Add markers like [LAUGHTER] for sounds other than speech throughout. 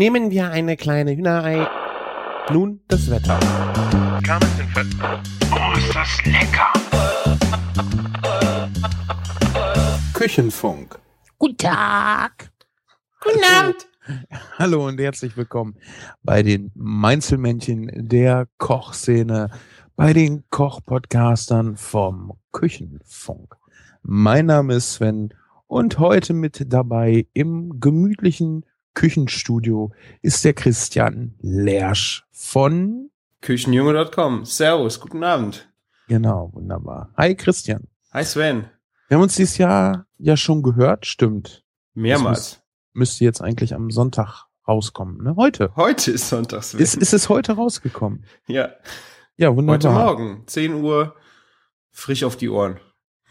Nehmen wir eine kleine Hühnerei. Nun das Wetter. Oh, ist das lecker! Küchenfunk. Guten Tag. Guten Abend. Hallo und herzlich willkommen bei den Mainzelmännchen der Kochszene, bei den Kochpodcastern vom Küchenfunk. Mein Name ist Sven und heute mit dabei im gemütlichen Küchenstudio ist der Christian Lersch von Küchenjunge.com. Servus, guten Abend. Genau, wunderbar. Hi Christian. Hi Sven. Wir haben uns dieses Jahr ja schon gehört, stimmt. Mehrmals. Müsste jetzt eigentlich am Sonntag rauskommen, ne? Heute. Heute ist Sonntag, Sven. Ist, ist es heute rausgekommen? ja, Ja, heute wunderbar. Morgen, 10 Uhr, frisch auf die Ohren.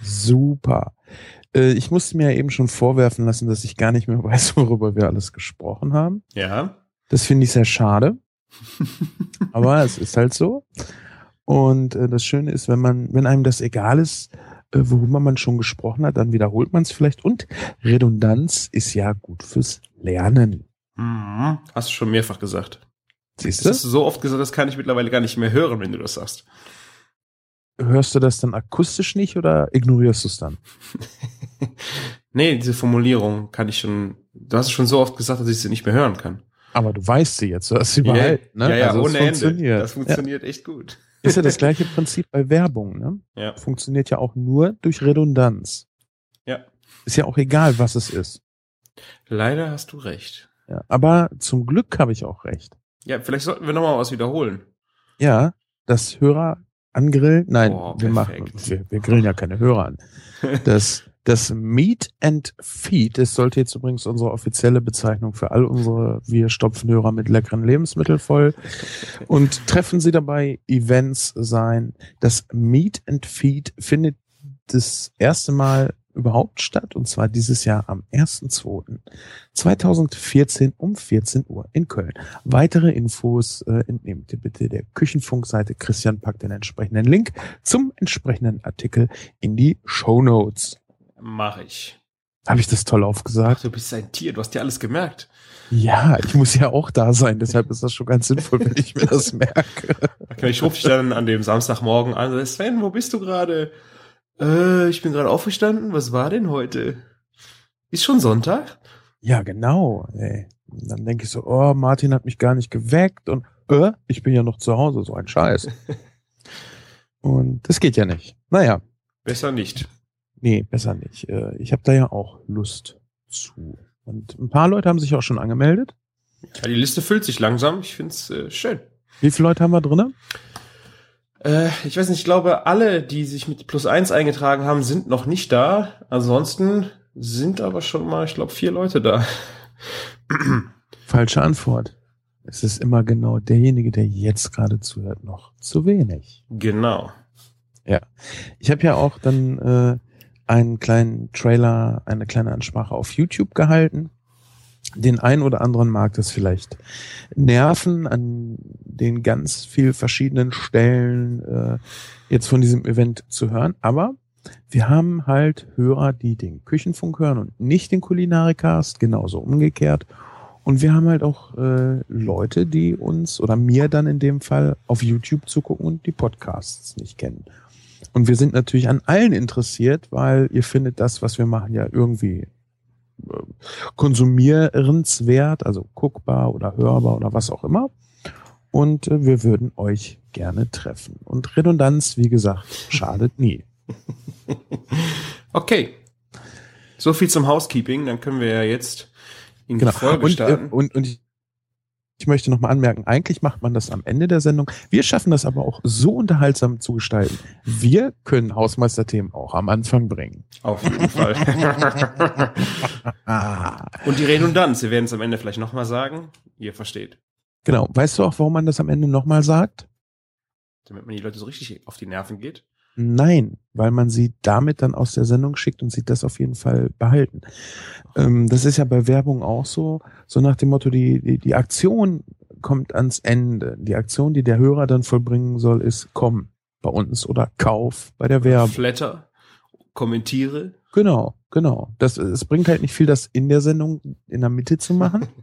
Super. Äh, ich musste mir ja eben schon vorwerfen lassen, dass ich gar nicht mehr [LAUGHS] weiß, worüber wir alles gesprochen haben. Ja. Das finde ich sehr schade. [LAUGHS] Aber es ist halt so. Und äh, das Schöne ist, wenn man, wenn einem das egal ist, äh, worüber man schon gesprochen hat, dann wiederholt man es vielleicht. Und Redundanz ist ja gut fürs Lernen. Mhm. Hast du schon mehrfach gesagt. Siehst Das hast du? du so oft gesagt, das kann ich mittlerweile gar nicht mehr hören, wenn du das sagst. Hörst du das dann akustisch nicht oder ignorierst du es dann? [LAUGHS] [LAUGHS] nee, diese Formulierung kann ich schon, du hast es schon so oft gesagt, dass ich sie nicht mehr hören kann. Aber du weißt sie jetzt, du hast sie behalten. Ne? Ja, ja, Also ohne Ende. funktioniert. Das funktioniert echt gut. Ja. Ist ja das gleiche Prinzip bei Werbung. Ne? Ja. Funktioniert ja auch nur durch Redundanz. Ja. Ist ja auch egal, was es ist. Leider hast du recht. Ja. Aber zum Glück habe ich auch recht. Ja, vielleicht sollten wir nochmal was wiederholen. Ja, das Hörer angrillen. Nein, Oh, wir perfekt. machen, wir, wir grillen ja keine Hörer an. [LAUGHS] Das, das Meet and Feed, das sollte jetzt übrigens unsere offizielle Bezeichnung für all unsere, wir stopfen Hörer mit leckeren Lebensmitteln voll und treffen sie dabei Events sein. Das Meet and Feed findet das erste Mal überhaupt statt und zwar dieses Jahr am 1.2.2014 um 14 Uhr in Köln. Weitere Infos äh, entnehmt ihr bitte der Küchenfunkseite. Christian packt den entsprechenden Link zum entsprechenden Artikel in die Show Notes. Mach ich. Habe ich das toll Ach, aufgesagt? du bist ein Tier, du hast dir alles gemerkt. Ja, ich muss ja auch da sein, deshalb ist das schon ganz sinnvoll, wenn ich mir das [LAUGHS] merke. Okay, ich rufe dich dann an dem Samstagmorgen an. Sven, wo bist du gerade? Äh, ich bin gerade aufgestanden. Was war denn heute? Ist schon Sonntag? Ja, genau. Ey. Und dann denke ich so, oh, Martin hat mich gar nicht geweckt und äh, ich bin ja noch zu Hause, so ein Scheiß. [LAUGHS] Und das geht ja nicht. Naja, Besser nicht. Nee, besser nicht. Äh, Ich habe da ja auch Lust zu. Und ein paar Leute haben sich auch schon angemeldet. Ja, die Liste füllt sich langsam. Ich find's äh, schön. Wie viele Leute haben wir drinne? Äh, ich weiß nicht, ich glaube, alle, die sich mit Plus eins eingetragen haben, sind noch nicht da. Ansonsten sind aber schon mal, ich glaube, vier Leute da. Falsche Antwort. Es ist immer genau derjenige, der jetzt gerade zuhört, noch zu wenig. Genau. Ich habe ja auch dann äh, einen kleinen Trailer, eine kleine Ansprache auf YouTube gehalten. Den einen oder anderen mag das vielleicht nerven, an den ganz viel verschiedenen Stellen äh, jetzt von diesem Event zu hören. Aber wir haben halt Hörer, die den Küchenfunk hören und nicht den Kulinarikast, genauso umgekehrt. Und wir haben halt auch äh, Leute, die uns oder mir dann in dem Fall auf YouTube zugucken und die Podcasts nicht kennen. Und wir sind natürlich an allen interessiert, weil ihr findet das, was wir machen, ja irgendwie äh, konsumierenswert, also guckbar oder hörbar oder was auch immer. Und äh, wir würden euch gerne treffen. Und Redundanz, wie gesagt, schadet nie. [LAUGHS] Okay. So viel zum Housekeeping. Dann können wir ja jetzt in die Genau. Folge Und, äh, starten. und, und ich, ich möchte nochmal anmerken, eigentlich macht man das am Ende der Sendung. Wir schaffen das aber auch so unterhaltsam zu gestalten. Wir können Hausmeisterthemen auch am Anfang bringen. Auf jeden Fall. [LAUGHS] Und die Redundanz, wir werden es am Ende vielleicht nochmal sagen. Ihr versteht. Genau. Weißt du auch, warum man das am Ende nochmal sagt? Damit man die Leute so richtig auf die Nerven geht. Nein, weil man sie damit dann aus der Sendung schickt und sie das auf jeden Fall behalten. Ähm, das ist ja bei Werbung auch so, so nach dem Motto, die, die, die Aktion kommt ans Ende. Die Aktion, die der Hörer dann vollbringen soll, ist komm bei uns oder kauf bei der Werbung. Flatter, kommentiere. Genau, genau. Das, es bringt halt nicht viel, das in der Sendung in der Mitte zu machen. [LAUGHS]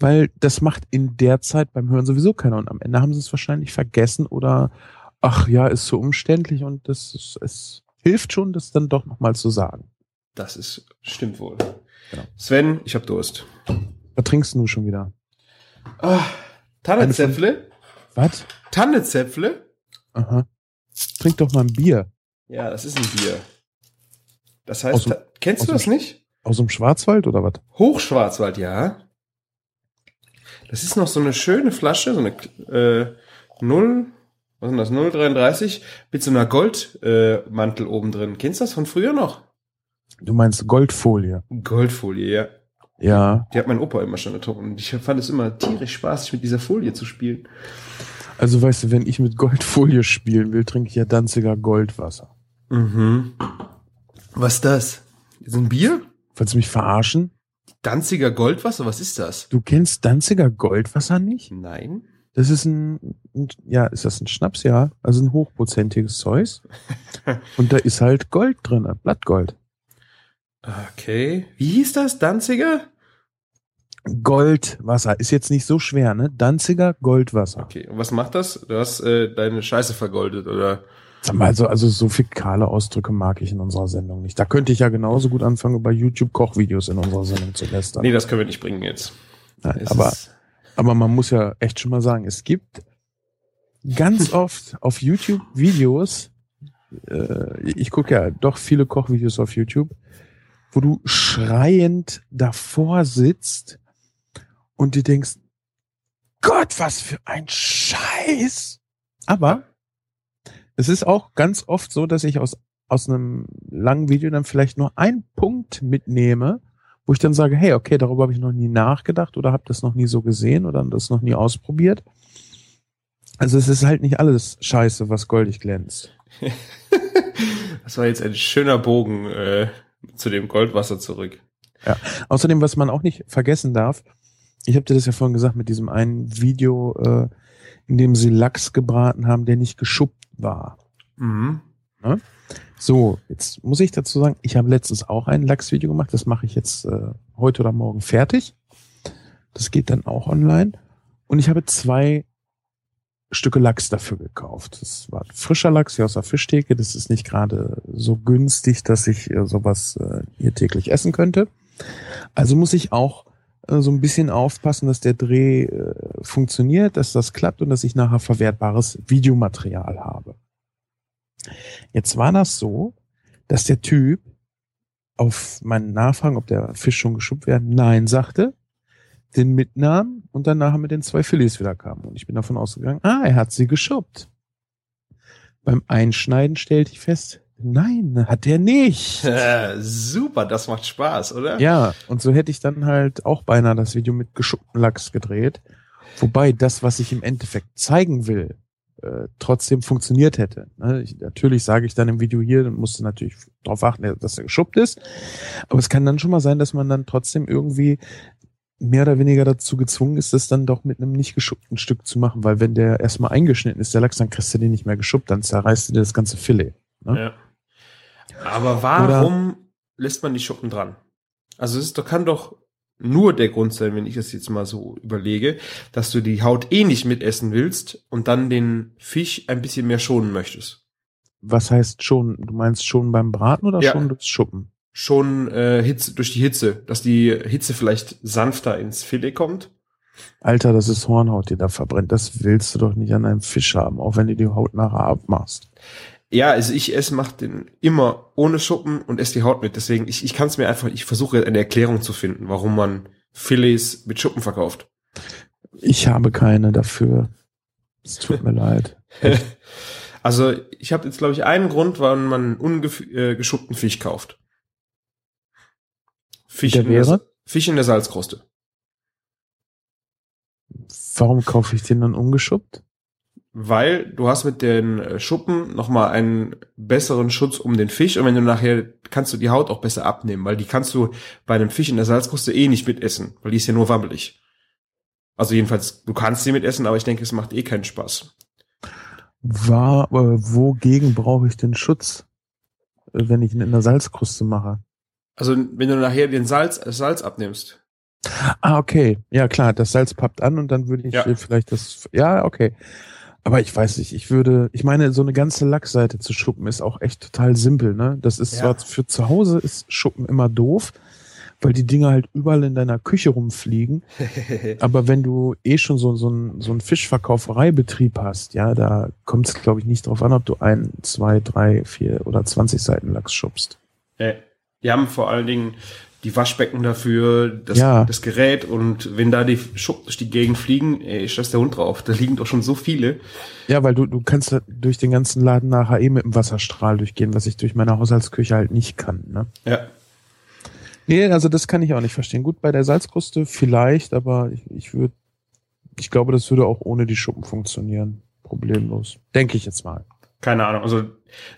weil das macht in der Zeit beim Hören sowieso keiner und am Ende haben sie es wahrscheinlich vergessen oder ach ja, ist so umständlich und das ist, es hilft schon, das dann doch nochmal zu sagen. Das ist, stimmt wohl. Genau. Sven, ich hab Durst. Was trinkst du schon wieder? Ah, Tannenzäpfle? Was? Tannenzäpfle? Aha. Trink doch mal ein Bier. Ja, das ist ein Bier. Das heißt, dem- kennst du das nicht? Aus dem Schwarzwald oder was? Hochschwarzwald, ja. Das ist noch so eine schöne Flasche, so eine äh, 0, was ist denn das, 0,33 mit so einer Goldmantel äh, oben drin. Kennst du das von früher noch? Du meinst Goldfolie. Goldfolie, ja. Ja. Die hat mein Opa immer schon getrunken. Und ich fand es immer tierisch spaßig, mit dieser Folie zu spielen. Also weißt du, wenn ich mit Goldfolie spielen will, trinke ich ja Danziger Goldwasser. Mhm. Was ist das? Ist ein Bier? Wolltest du mich verarschen? Danziger Goldwasser? Was ist das? Du kennst Danziger Goldwasser nicht? Nein. Das ist ein, ja, ist das ein Schnaps? Ja, also ein hochprozentiges Zeus. [LAUGHS] Und da ist halt Gold drin, Blattgold. Okay. Wie hieß das? Danziger? Goldwasser ist jetzt nicht so schwer, ne? Danziger Goldwasser. Okay. Und was macht das? Du hast äh, deine Scheiße vergoldet, oder? Sag mal, also, also so fikale Ausdrücke mag ich in unserer Sendung nicht. Da könnte ich ja genauso gut anfangen, über YouTube Kochvideos in unserer Sendung zu lästern. Nee, das können wir nicht bringen jetzt. Nein, aber, ist- aber man muss ja echt schon mal sagen, es gibt ganz [LAUGHS] oft auf YouTube Videos, äh, ich gucke ja doch viele Kochvideos auf YouTube, wo du schreiend davor sitzt und dir denkst, Gott, was für ein Scheiß. Aber es ist auch ganz oft so, dass ich aus, aus einem langen Video dann vielleicht nur einen Punkt mitnehme, wo ich dann sage, hey, okay, darüber habe ich noch nie nachgedacht oder habe das noch nie so gesehen oder das noch nie ausprobiert. Also es ist halt nicht alles Scheiße, was goldig glänzt. [LAUGHS] das war jetzt ein schöner Bogen äh, zu dem Goldwasser zurück. Außerdem, was man auch nicht vergessen darf, ich habe dir das ja vorhin gesagt mit diesem einen Video, äh, in dem sie Lachs gebraten haben, der nicht geschuppt war. Mhm. So, jetzt muss ich dazu sagen, ich habe letztens auch ein Lachsvideo gemacht, das mache ich jetzt äh, heute oder morgen fertig. Das geht dann auch online. Und ich habe zwei Stücke Lachs dafür gekauft. Das war frischer Lachs hier aus der Fischtheke. Das ist nicht gerade so günstig, dass ich äh, sowas äh, hier täglich essen könnte. Also muss ich auch äh, so ein bisschen aufpassen, dass der Dreh äh, funktioniert, dass das klappt und dass ich nachher verwertbares Videomaterial habe. Jetzt war das so, dass der Typ auf meinen Nachfragen, ob der Fisch schon geschuppt wäre, nein sagte, den mitnahm und dann nachher mit den zwei Filets wieder kam. Und ich bin davon ausgegangen, ah, er hat sie geschuppt. Beim Einschneiden stellte ich fest, nein, hat er nicht. Äh, [LAUGHS] super, das macht Spaß, oder? Ja, und so hätte ich dann halt auch beinahe das Video mit geschuppten Lachs gedreht. Wobei das, was ich im Endeffekt zeigen will, äh, trotzdem funktioniert hätte. Ne? Ich, natürlich sage ich dann im Video hier, dann musst du natürlich darauf achten, dass er geschuppt ist. Aber es kann dann schon mal sein, dass man dann trotzdem irgendwie mehr oder weniger dazu gezwungen ist, das dann doch mit einem nicht geschuppten Stück zu machen, weil wenn der erstmal eingeschnitten ist, der Lachs, dann kriegst du den nicht mehr geschuppt, dann zerreißt du dir das ganze Filet. Ne? Ja. Aber warum lässt man die Schuppen dran? Also es ist, kann doch nur der Grund sein, wenn ich das jetzt mal so überlege, dass du die Haut eh nicht mitessen willst und dann den Fisch ein bisschen mehr schonen möchtest. Was heißt schon, du meinst schon beim Braten oder Ja. schon durchs Schuppen? Schon äh, Hitze, durch die Hitze, dass die Hitze vielleicht sanfter ins Filet kommt. Alter, das ist Hornhaut, die da verbrennt. Das willst du doch nicht an einem Fisch haben, auch wenn du die Haut nachher abmachst. Ja, also ich esse, mach den immer ohne Schuppen und esse die Haut mit. Deswegen, ich, ich kann es mir einfach, ich versuche eine Erklärung zu finden, warum man Filets mit Schuppen verkauft. Ich habe keine dafür. Es tut mir [LAUGHS] leid. [LAUGHS] Also ich habe jetzt, glaube ich, einen Grund, warum man ungeschuppten Fisch kauft. Fisch Der in der, wäre? Fisch in der Salzkruste. Warum kaufe ich den dann ungeschuppt? Weil du hast mit den äh, Schuppen nochmal einen besseren Schutz um den Fisch und wenn du nachher kannst du die Haut auch besser abnehmen, weil die kannst du bei einem Fisch in der Salzkruste eh nicht mitessen, weil die ist ja nur wabbelig. Also jedenfalls, du kannst sie mitessen, aber ich denke, es macht eh keinen Spaß. War, äh, wogegen brauche ich den Schutz, äh, wenn ich ihn in der Salzkruste mache? Also wenn du nachher den Salz, das Salz abnimmst, Ah, okay. Ja, klar, das Salz pappt an und dann würde ich Ja. äh, vielleicht das. Ja, okay. Aber ich weiß nicht, ich würde, ich meine, so eine ganze Lackseite zu schuppen ist auch echt total simpel, ne? Das ist Ja. zwar für zu Hause ist Schuppen immer doof, weil die Dinger halt überall in deiner Küche rumfliegen. [LAUGHS] Aber wenn du eh schon so, so einen so einen Fischverkaufereibetrieb hast, ja, da kommt es, glaube ich, nicht drauf an, ob du ein, zwei, drei, vier oder 20 Seiten Lachs schubst. Äh, die haben vor allen Dingen die Waschbecken dafür, das, Ja. das Gerät und wenn da die Schuppen durch die Gegend fliegen, ey, ist das der Hund drauf. Da liegen doch schon so viele. Ja, weil du, du kannst durch den ganzen Laden nachher eh mit dem Wasserstrahl durchgehen, was ich durch meine Haushaltsküche halt nicht kann. Ne? Ja. Nee, also das kann ich auch nicht verstehen. Gut, bei der Salzkruste vielleicht, aber ich, ich würde, ich glaube, das würde auch ohne die Schuppen funktionieren. Problemlos. Denke ich jetzt mal. Keine Ahnung. Also,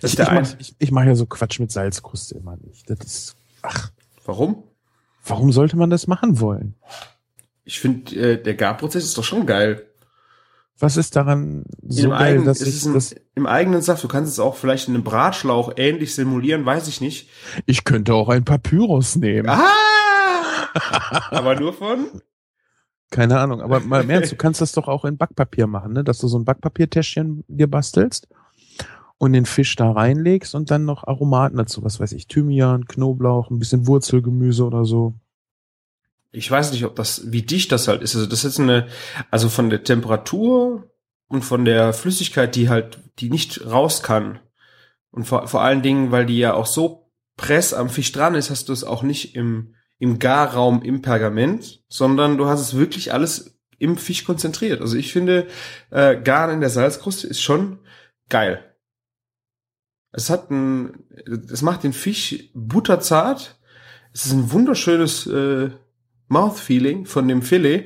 das Ich, ist der ich ein. mache ich, ich mach ja so Quatsch mit Salzkruste immer nicht. Das ist, ach, Warum? warum sollte man das machen wollen? Ich finde, äh, der Garprozess ist doch schon geil. Was ist daran so Im, geil, eigenen, dass es ich ist ein, das, Im eigenen Saft. Du kannst es auch vielleicht in einem Bratschlauch ähnlich simulieren, weiß ich nicht. ich könnte auch ein Papyrus nehmen. Ah! [LAUGHS] Aber nur von? Keine Ahnung, aber mal im Ernst, du kannst das doch auch in Backpapier machen, ne? dass du so ein Backpapiertäschchen dir bastelst und den Fisch da reinlegst und dann noch Aromaten dazu, was weiß ich, Thymian, Knoblauch, ein bisschen Wurzelgemüse oder so. Ich weiß nicht, ob das, wie dicht das halt ist. Also das ist eine, also von der Temperatur und von der Flüssigkeit, die halt, die nicht raus kann. Und vor, vor allen Dingen, weil die ja auch so press am Fisch dran ist, hast du es auch nicht im, im Garraum im Pergament, sondern du hast es wirklich alles im Fisch konzentriert. Also ich finde, äh, Garen in der Salzkruste ist schon geil. Es hat ein, es macht den Fisch butterzart. Es ist ein wunderschönes äh, Mouthfeeling von dem Filet.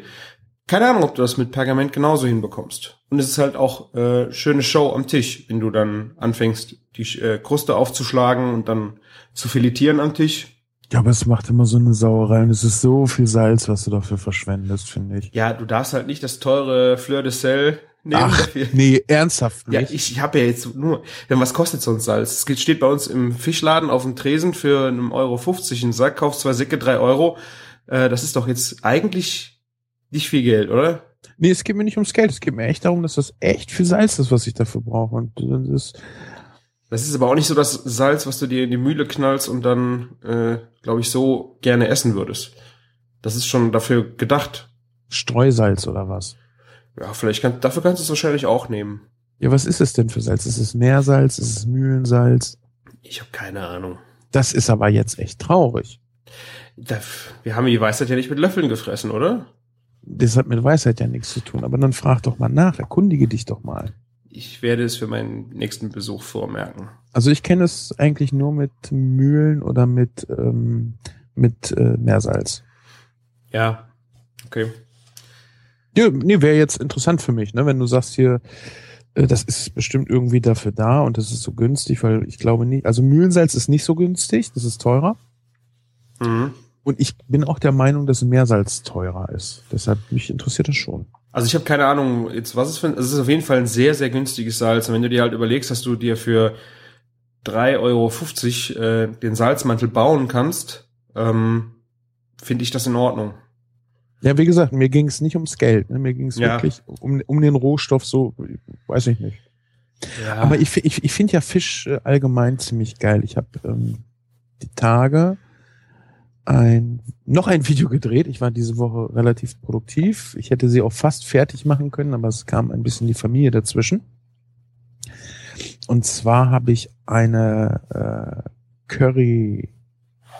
Keine Ahnung, ob du das mit Pergament genauso hinbekommst. Und es ist halt auch äh, schöne Show am Tisch, wenn du dann anfängst, die äh, Kruste aufzuschlagen und dann zu filetieren am Tisch. Ja, aber es macht immer so eine Sauerei und es ist so viel Salz, was du dafür verschwendest, finde ich. Ja, du darfst halt nicht das teure Fleur de Sel nehmen Ach, dafür. nee, ernsthaft Ja, nicht. ich, ich habe ja jetzt nur, denn was kostet so ein Salz? Es steht bei uns im Fischladen auf dem Tresen für einen Euro 50 ein Sack, kaufst zwei Säcke, drei Euro. Äh, das ist doch jetzt eigentlich nicht viel Geld, oder? Nee, es geht mir nicht ums Geld, es geht mir echt darum, dass das echt viel Salz ist, was ich dafür brauche. Und das ist, Das ist aber auch nicht so das Salz, was du dir in die Mühle knallst und dann, äh, glaube ich, so gerne essen würdest. Das ist schon dafür gedacht. Streusalz oder was? Ja, vielleicht kann, dafür kannst du es wahrscheinlich auch nehmen. Ja, was ist es denn für Salz? Ist es Meersalz? Ist es Mühlensalz? Ich habe keine Ahnung. Das ist aber jetzt echt traurig. Da, wir haben die Weisheit ja nicht mit Löffeln gefressen, oder? Das hat mit Weisheit ja nichts zu tun. Aber dann frag doch mal nach, erkundige dich doch mal. Ich werde es für meinen nächsten Besuch vormerken. Also ich kenne es eigentlich nur mit Mühlen oder mit, ähm, mit äh, Meersalz. Ja, okay. Ja, nee, wäre jetzt interessant für mich, ne? Wenn du sagst hier, äh, das ist bestimmt irgendwie dafür da und das ist so günstig, weil ich glaube nicht, also Mühlensalz ist nicht so günstig, das ist teurer. Mhm. Und ich bin auch der Meinung, dass Meersalz teurer ist. Deshalb mich interessiert das schon. Also ich habe keine Ahnung, jetzt was es für es ist auf jeden Fall ein sehr, sehr günstiges Salz. Und wenn du dir halt überlegst, dass du dir für 3,50 Euro äh, den Salzmantel bauen kannst, ähm, finde ich das in Ordnung. Ja, wie gesagt, mir ging es nicht ums Geld. Ne? Mir ging es Ja. wirklich um, um den Rohstoff so, weiß ich nicht. Ja. Aber ich, ich, ich finde ja Fisch äh, allgemein ziemlich geil. Ich habe ähm, die Tage ein noch ein Video gedreht. Ich war diese Woche relativ produktiv. Ich hätte sie auch fast fertig machen können, aber es kam ein bisschen die Familie dazwischen. Und zwar habe ich eine äh, Curry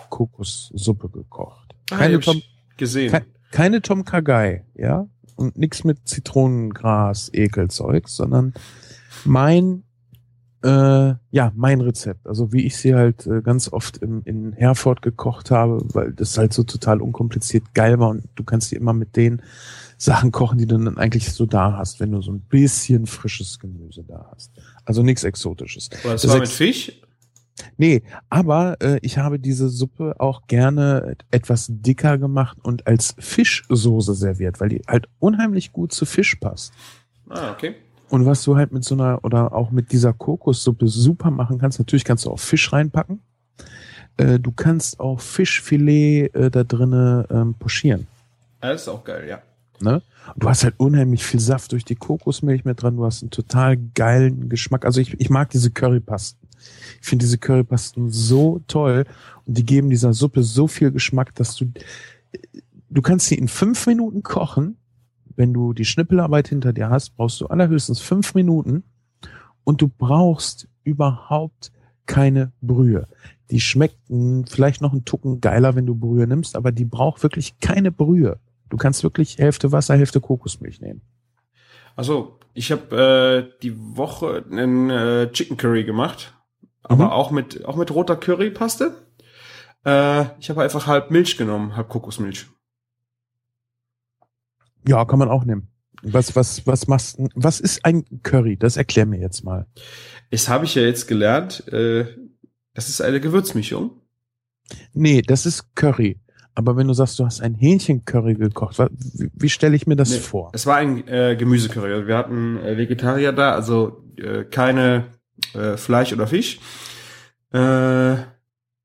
Kokossuppe gekocht. Ah, Keine, Tom, gesehen. Kein- keine Tom Kagai, ja? Und nichts mit Zitronengras, Ekelzeug, sondern mein, äh, ja, mein Rezept. Also wie ich sie halt äh, ganz oft im, in Herford gekocht habe, weil das halt so total unkompliziert geil war und du kannst die immer mit den Sachen kochen, die du dann eigentlich so da hast, wenn du so ein bisschen frisches Gemüse da hast. Also nichts Exotisches. Das das war mit Fisch? Nee, aber äh, ich habe diese Suppe auch gerne etwas dicker gemacht und als Fischsoße serviert, weil die halt unheimlich gut zu Fisch passt. Ah, okay. Und was du halt mit so einer oder auch mit dieser Kokossuppe super machen kannst, natürlich kannst du auch Fisch reinpacken. Äh, du kannst auch Fischfilet äh, da drinne ähm, pochieren. Das ist auch geil, ja. Ne? Du hast halt unheimlich viel Saft durch die Kokosmilch mit dran. Du hast einen total geilen Geschmack. Also ich, ich mag diese Currypasten. Ich finde diese Currypasten so toll und die geben dieser Suppe so viel Geschmack, dass du du kannst sie in fünf Minuten kochen. Wenn du die Schnippelarbeit hinter dir hast, brauchst du allerhöchstens fünf Minuten und du brauchst überhaupt keine Brühe. Die schmeckt vielleicht noch einen Tucken geiler, wenn du Brühe nimmst, aber die braucht wirklich keine Brühe. Du kannst wirklich Hälfte Wasser, Hälfte Kokosmilch nehmen. Also, ich habe äh, die Woche einen äh, Chicken Curry gemacht, aber Mhm. auch mit auch mit roter Currypaste. Äh, ich habe einfach halb Milch genommen, halb Kokosmilch. Ja, kann man auch nehmen. Was, was, was machst du? Was ist ein Curry? Das erklär mir jetzt mal. Das habe ich ja jetzt gelernt. Äh, das ist eine Gewürzmischung. Nee, das ist Curry. Aber wenn du sagst, du hast ein Hähnchencurry gekocht, wie, wie stelle ich mir das Nee, vor? Es war ein äh, Gemüsecurry. Also Wir hatten äh, Vegetarier da, also äh, keine äh, Fleisch oder Fisch. Äh,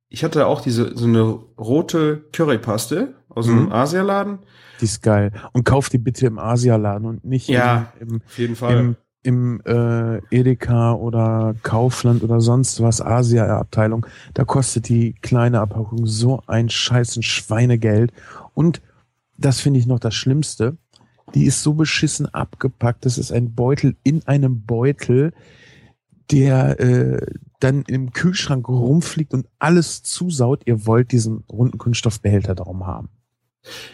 ich hatte auch diese so eine rote Currypaste aus einem Mhm. Asialaden. Die ist geil. Und kauf die bitte im Asialaden und nicht Ja. im, Auf jeden im, im, im äh, Edeka oder Kaufland oder sonst was, Asia-Abteilung. Da kostet die kleine Abpackung so ein scheißen Schweinegeld. Und das finde ich noch das Schlimmste. Die ist so beschissen abgepackt. Das ist ein Beutel in einem Beutel, der äh, dann im Kühlschrank rumfliegt und alles zusaut. Ihr wollt diesen runden Kunststoffbehälter darum haben.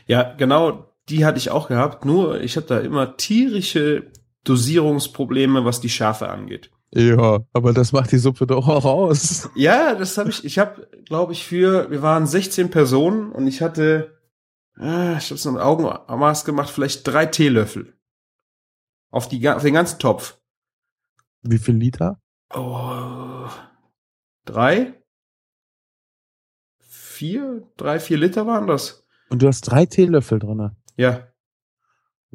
Ja, genau, die hatte ich auch gehabt. Nur ich habe da immer tierische Dosierungsprobleme, was die Schärfe angeht. Ja, aber das macht die Suppe doch auch aus. Ja, das habe ich. Ich habe, glaube ich, für wir waren 16 Personen und ich hatte, äh, ich habe es mit Augenmaß gemacht, vielleicht drei Teelöffel auf die auf den ganzen Topf. Wie viel Liter? Oh, drei, vier, drei, vier Liter waren das. Und du hast drei Teelöffel drinne. Ja,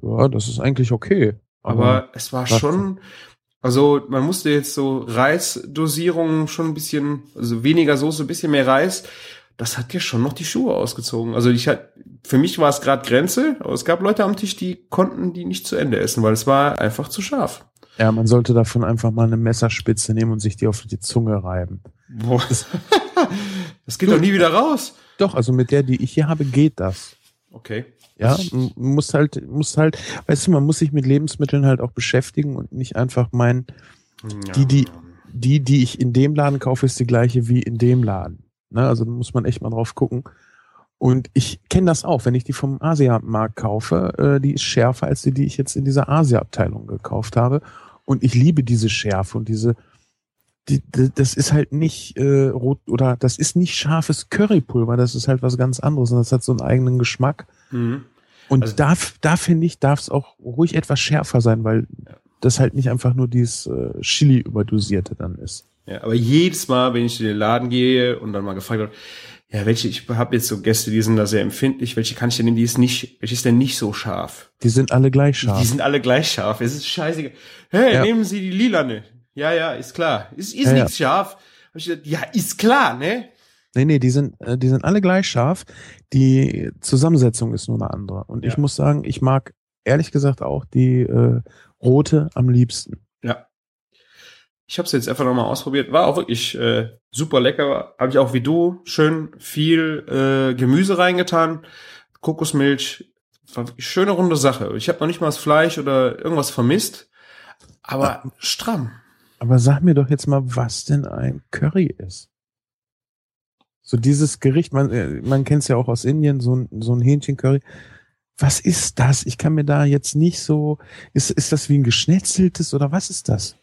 Ja, das ist eigentlich okay. aber, es war schon. Also man musste jetzt so Reisdosierungen schon ein bisschen, also weniger Soße, ein bisschen mehr Reis. Das hat ja schon noch die Schuhe ausgezogen. Also ich hat, für mich war es gerade Grenze, aber es gab Leute am Tisch, die konnten die nicht zu Ende essen, weil es war einfach zu scharf. Ja, man sollte davon einfach mal eine Messerspitze nehmen und sich die auf die Zunge reiben. Boah. Das [LAUGHS] geht doch nie wieder raus. Doch, also mit der, die ich hier habe, geht das. Okay. Ja, muss halt, muss halt, weißt du, man muss sich mit Lebensmitteln halt auch beschäftigen und nicht einfach meinen, Die, die- die, die ich in dem Laden kaufe, ist die gleiche wie in dem Laden. Ne? Also da muss man echt mal drauf gucken. Und ich kenne das auch, wenn ich die vom Asiamarkt kaufe, äh, die ist schärfer als die, die ich jetzt in dieser Asia-Abteilung gekauft habe. Und ich liebe diese Schärfe und diese, die, die, das ist halt nicht äh, rot oder das ist nicht scharfes Currypulver, das ist halt was ganz anderes und das hat so einen eigenen Geschmack. Mhm. Und Also- da, da finde ich, darf es auch ruhig etwas schärfer sein, weil das halt nicht einfach nur dieses äh, Chili überdosierte dann ist. Ja, aber jedes Mal, wenn ich in den Laden gehe und dann mal gefragt wird, ja, welche, ich habe jetzt so Gäste, die sind da sehr empfindlich, welche kann ich denn nehmen, die ist nicht, welche ist denn nicht so scharf? Die sind alle gleich scharf. Die sind alle gleich scharf. Es ist scheißegal. Hey, Ja. nehmen Sie die lilane. Ja, ja, ist klar. Ist, ist Ja, ja. nicht scharf. Hab ich gesagt, ja, ist klar, ne? Nee, nee, die sind, äh, die sind alle gleich scharf. Die Zusammensetzung ist nur eine andere. Und ich Ja. muss sagen, ich mag ehrlich gesagt auch die äh, rote am liebsten. Ich habe es jetzt einfach nochmal ausprobiert. War auch wirklich äh, super lecker. Habe ich auch wie du schön viel äh, Gemüse reingetan. Kokosmilch. War wirklich schöne runde Sache. Ich habe noch nicht mal das Fleisch oder irgendwas vermisst. Aber stramm. Aber sag mir doch jetzt mal, was denn ein Curry ist. So dieses Gericht, man, äh, man kennt es ja auch aus Indien, so ein, so ein Hähnchencurry. Was ist das? Ich kann mir da jetzt nicht so, ist, ist das wie ein geschnetzeltes oder was ist das?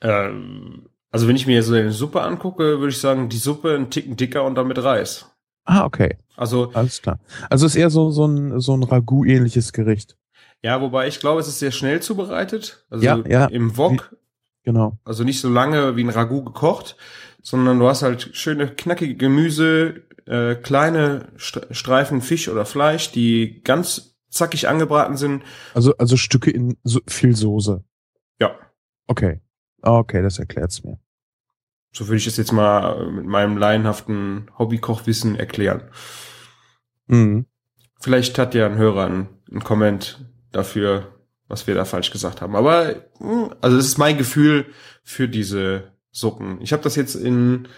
Ähm, also wenn ich mir so eine Suppe angucke, würde ich sagen, die Suppe ein Ticken dicker und dann mit Reis. Ah, okay, Also alles klar. Also ist eher so, so ein, so ein Ragout-ähnliches Gericht. ja, wobei ich glaube, es ist sehr schnell zubereitet. Also Ja, ja. im Wok, Genau. also nicht so lange wie ein Ragout gekocht, sondern du hast halt schöne knackige Gemüse, äh, kleine St Streifen Fisch oder Fleisch, die ganz zackig angebraten sind. Also, also Stücke in so viel Soße. Ja, Okay. Ah, Okay, das erklärt's mir. so würde ich es jetzt mal mit meinem laienhaften Hobbykochwissen erklären. Mhm. Vielleicht hat ja ein Hörer einen, einen Comment dafür, was wir da falsch gesagt haben. Aber mh, also das ist mein Gefühl für diese Suppen. Ich habe das jetzt in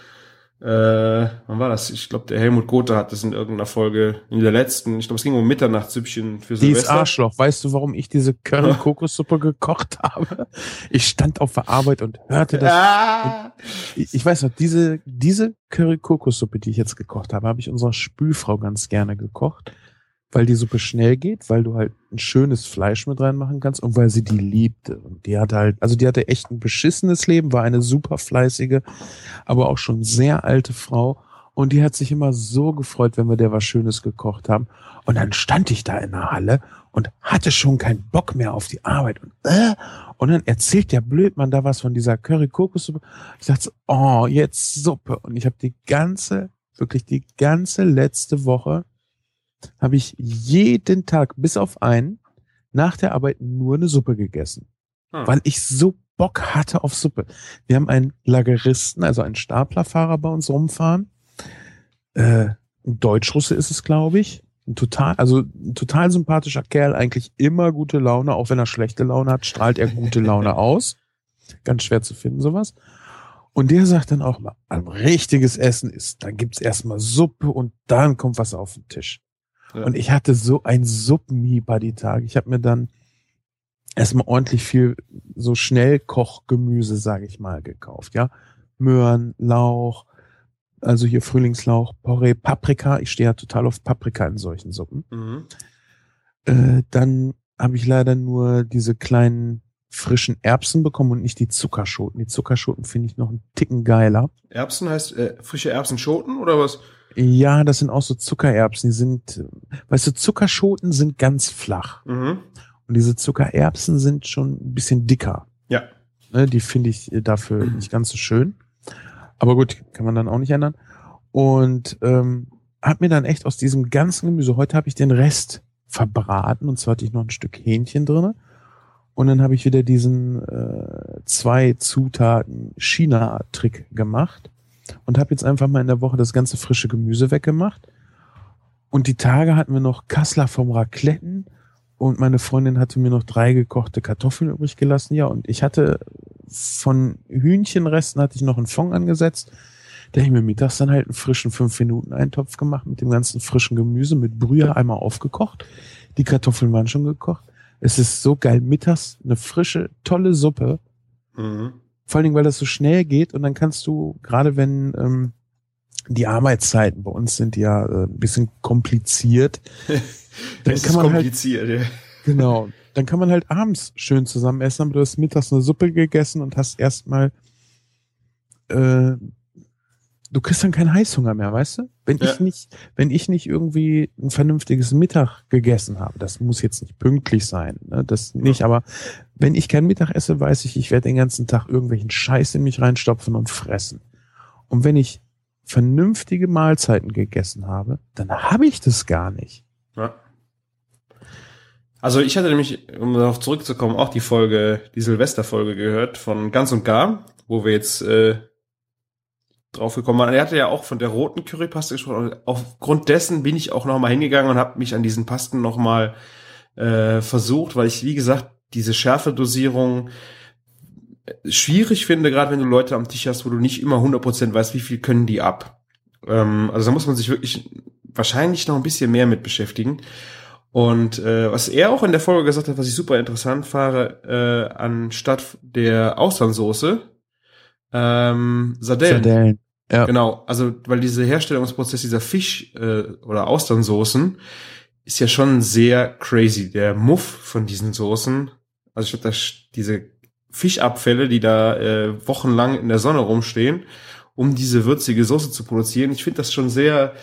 äh, wann war das? Ich glaube, der Helmut Gotha hat das in irgendeiner Folge, in der letzten, ich glaube, es ging um Mitternachtssüppchen für Die ist Silvester. Arschloch. Weißt du, warum ich diese Curry-Kokossuppe gekocht habe? Ich stand auf der Arbeit und hörte das. Ah! Ich ich weiß noch, diese, diese Curry-Kokossuppe, die ich jetzt gekocht habe, habe ich unserer Spülfrau ganz gerne gekocht, weil die Suppe schnell geht, weil du halt ein schönes Fleisch mit reinmachen kannst und weil sie die liebte. Und die hatte halt, also die hatte echt ein beschissenes Leben, war eine super fleißige, aber auch schon sehr alte Frau. Und die hat sich immer so gefreut, wenn wir der was Schönes gekocht haben. Und dann stand ich da in der Halle und hatte schon keinen Bock mehr auf die Arbeit. Und, äh, und dann erzählt der Blödmann da was von dieser Curry-Kokossuppe. Ich dachte so, oh, jetzt Suppe. Und ich habe die ganze, wirklich die ganze letzte Woche, habe ich jeden Tag, bis auf einen, nach der Arbeit nur eine Suppe gegessen. Hm. Weil ich so Bock hatte auf Suppe. Wir haben einen Lageristen, also einen Staplerfahrer bei uns rumfahren. Äh, ein Deutschrusse ist es, glaube ich. Ein total, also ein total sympathischer Kerl, eigentlich immer gute Laune, auch wenn er schlechte Laune hat, strahlt er gute Laune [LAUGHS] aus. Ganz schwer zu finden, sowas. Und der sagt dann auch mal, ein richtiges Essen ist, dann gibt's erstmal Suppe und dann kommt was auf den Tisch. Ja. Und ich hatte so ein Suppenhieber die Tage. Ich habe mir dann erstmal ordentlich viel so Schnellkochgemüse, sage ich mal, gekauft. Ja, Möhren, Lauch, also hier Frühlingslauch, Porree, Paprika. Ich stehe ja total auf Paprika in solchen Suppen. Mhm. Äh, dann habe ich leider nur diese kleinen frischen Erbsen bekommen und nicht die Zuckerschoten. Die Zuckerschoten finde ich noch einen Ticken geiler. Erbsen heißt äh, frische Erbsenschoten oder was? Ja, das sind auch so Zuckererbsen. Die sind, weißt du, Zuckerschoten sind ganz flach. Mhm. Und diese Zuckererbsen sind schon ein bisschen dicker. Ja. Ne, die finde ich äh, dafür nicht ganz so schön. Aber gut, kann man dann auch nicht ändern. Und ähm, hab mir dann echt aus diesem ganzen Gemüse, heute habe ich den Rest verbraten. Und zwar hatte ich noch ein Stück Hähnchen drinne. Und dann habe ich wieder diesen äh, zwei Zutaten China-Trick gemacht und habe jetzt einfach mal in der Woche das ganze frische Gemüse weggemacht. Und die Tage hatten wir noch Kassler vom Racletten und meine Freundin hatte mir noch drei gekochte Kartoffeln übrig gelassen. Ja, und ich hatte von Hühnchenresten hatte ich noch einen Fond angesetzt. Da habe ich mir mittags dann halt einen frischen 5-Minuten-Eintopf gemacht mit dem ganzen frischen Gemüse, mit Brühe einmal aufgekocht. Die Kartoffeln waren schon gekocht. Es ist so geil. Mittags eine frische, tolle Suppe. Mhm. Vor allen Dingen, weil das so schnell geht und dann kannst du, gerade wenn ähm, die Arbeitszeiten bei uns sind ja äh, ein bisschen kompliziert, [LAUGHS] dann Das kann man halt kompliziert. ja. Genau. Dann kann man halt abends schön zusammen essen, aber du hast mittags eine Suppe gegessen und hast erstmal, äh, du kriegst dann keinen Heißhunger mehr, weißt du? Wenn Ja. ich nicht, wenn ich nicht irgendwie ein vernünftiges Mittag gegessen habe, das muss jetzt nicht pünktlich sein, ne? das nicht, aber wenn ich kein Mittag esse, weiß ich, ich werde den ganzen Tag irgendwelchen Scheiß in mich reinstopfen und fressen. Und wenn ich vernünftige Mahlzeiten gegessen habe, dann habe ich das gar nicht. Ja. Also ich hatte nämlich, um darauf zurückzukommen, auch die Folge, die Silvesterfolge gehört von Ganz und Gar, wo wir jetzt äh, drauf gekommen waren. Er hatte ja auch von der roten Currypaste gesprochen. Und aufgrund dessen bin ich auch noch mal hingegangen und habe mich an diesen Pasten noch mal äh, versucht, weil ich, wie gesagt, diese Schärfedosierung äh, schwierig finde, gerade wenn du Leute am Tisch hast, wo du nicht immer 100% weißt, wie viel können die ab. Ähm, also da muss man sich wirklich wahrscheinlich noch ein bisschen mehr mit beschäftigen. Und äh, was er auch in der Folge gesagt hat, was ich super interessant fahre, äh, anstatt der Austernsoße, ähm, Sardellen. Sardellen. Ja. Genau, also weil dieser Herstellungsprozess dieser Fisch- äh, oder Austernsoßen ist ja schon sehr crazy. Der Muff von diesen Soßen, also ich glaube, diese Fischabfälle, die da äh, wochenlang in der Sonne rumstehen, um diese würzige Soße zu produzieren, ich finde das schon sehr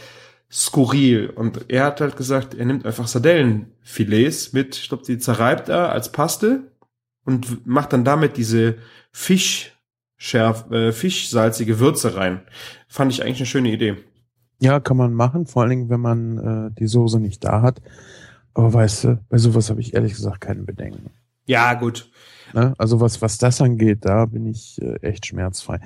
skurril. Und er hat halt gesagt, er nimmt einfach Sardellenfilets mit, ich glaube, die zerreibt er als Paste und macht dann damit diese Fischschärf, äh, fischsalzige Würze rein. Fand ich eigentlich eine schöne Idee. Ja, kann man machen, vor allen Dingen, wenn man äh, die Soße nicht da hat. Aber weißt du, bei sowas habe ich ehrlich gesagt keine Bedenken. Ja, gut. Ne? Also was, was das angeht, da bin ich äh, echt schmerzfrei.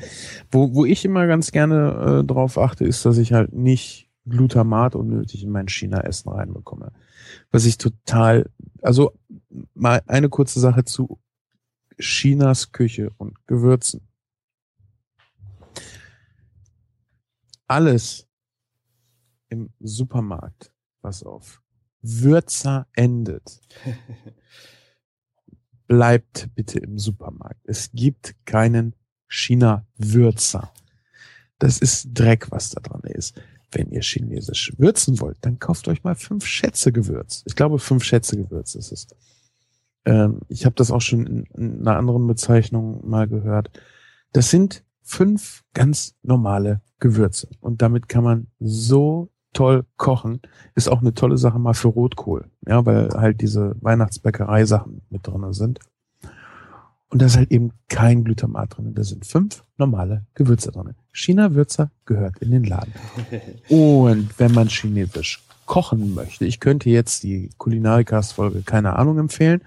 Wo, wo ich immer ganz gerne äh, drauf achte, ist, dass ich halt nicht Glutamat unnötig in mein China-Essen reinbekomme. Was ich total, also mal eine kurze Sache zu Chinas Küche und Gewürzen. Alles im Supermarkt, was auf Würzer endet, [LAUGHS] bleibt bitte im Supermarkt. Es gibt keinen China-Würzer. Das ist Dreck, was da dran ist. Wenn ihr chinesisch würzen wollt, dann kauft euch mal fünf Schätze Gewürz. Ich glaube, fünf Schätze Gewürz ist es. Ähm, ich habe das auch schon in, in einer anderen Bezeichnung mal gehört. Das sind fünf ganz normale Gewürze. Und damit kann man so toll kochen. Ist auch eine tolle Sache mal für Rotkohl. Ja, weil halt diese Weihnachtsbäckerei-Sachen mit drin sind. Und da ist halt eben kein Glutamat drin. Da sind fünf normale Gewürze drin. China-Würzer gehört in den Laden. Und wenn man chinesisch kochen möchte, ich könnte jetzt die Kulinarikas-Folge keine Ahnung empfehlen,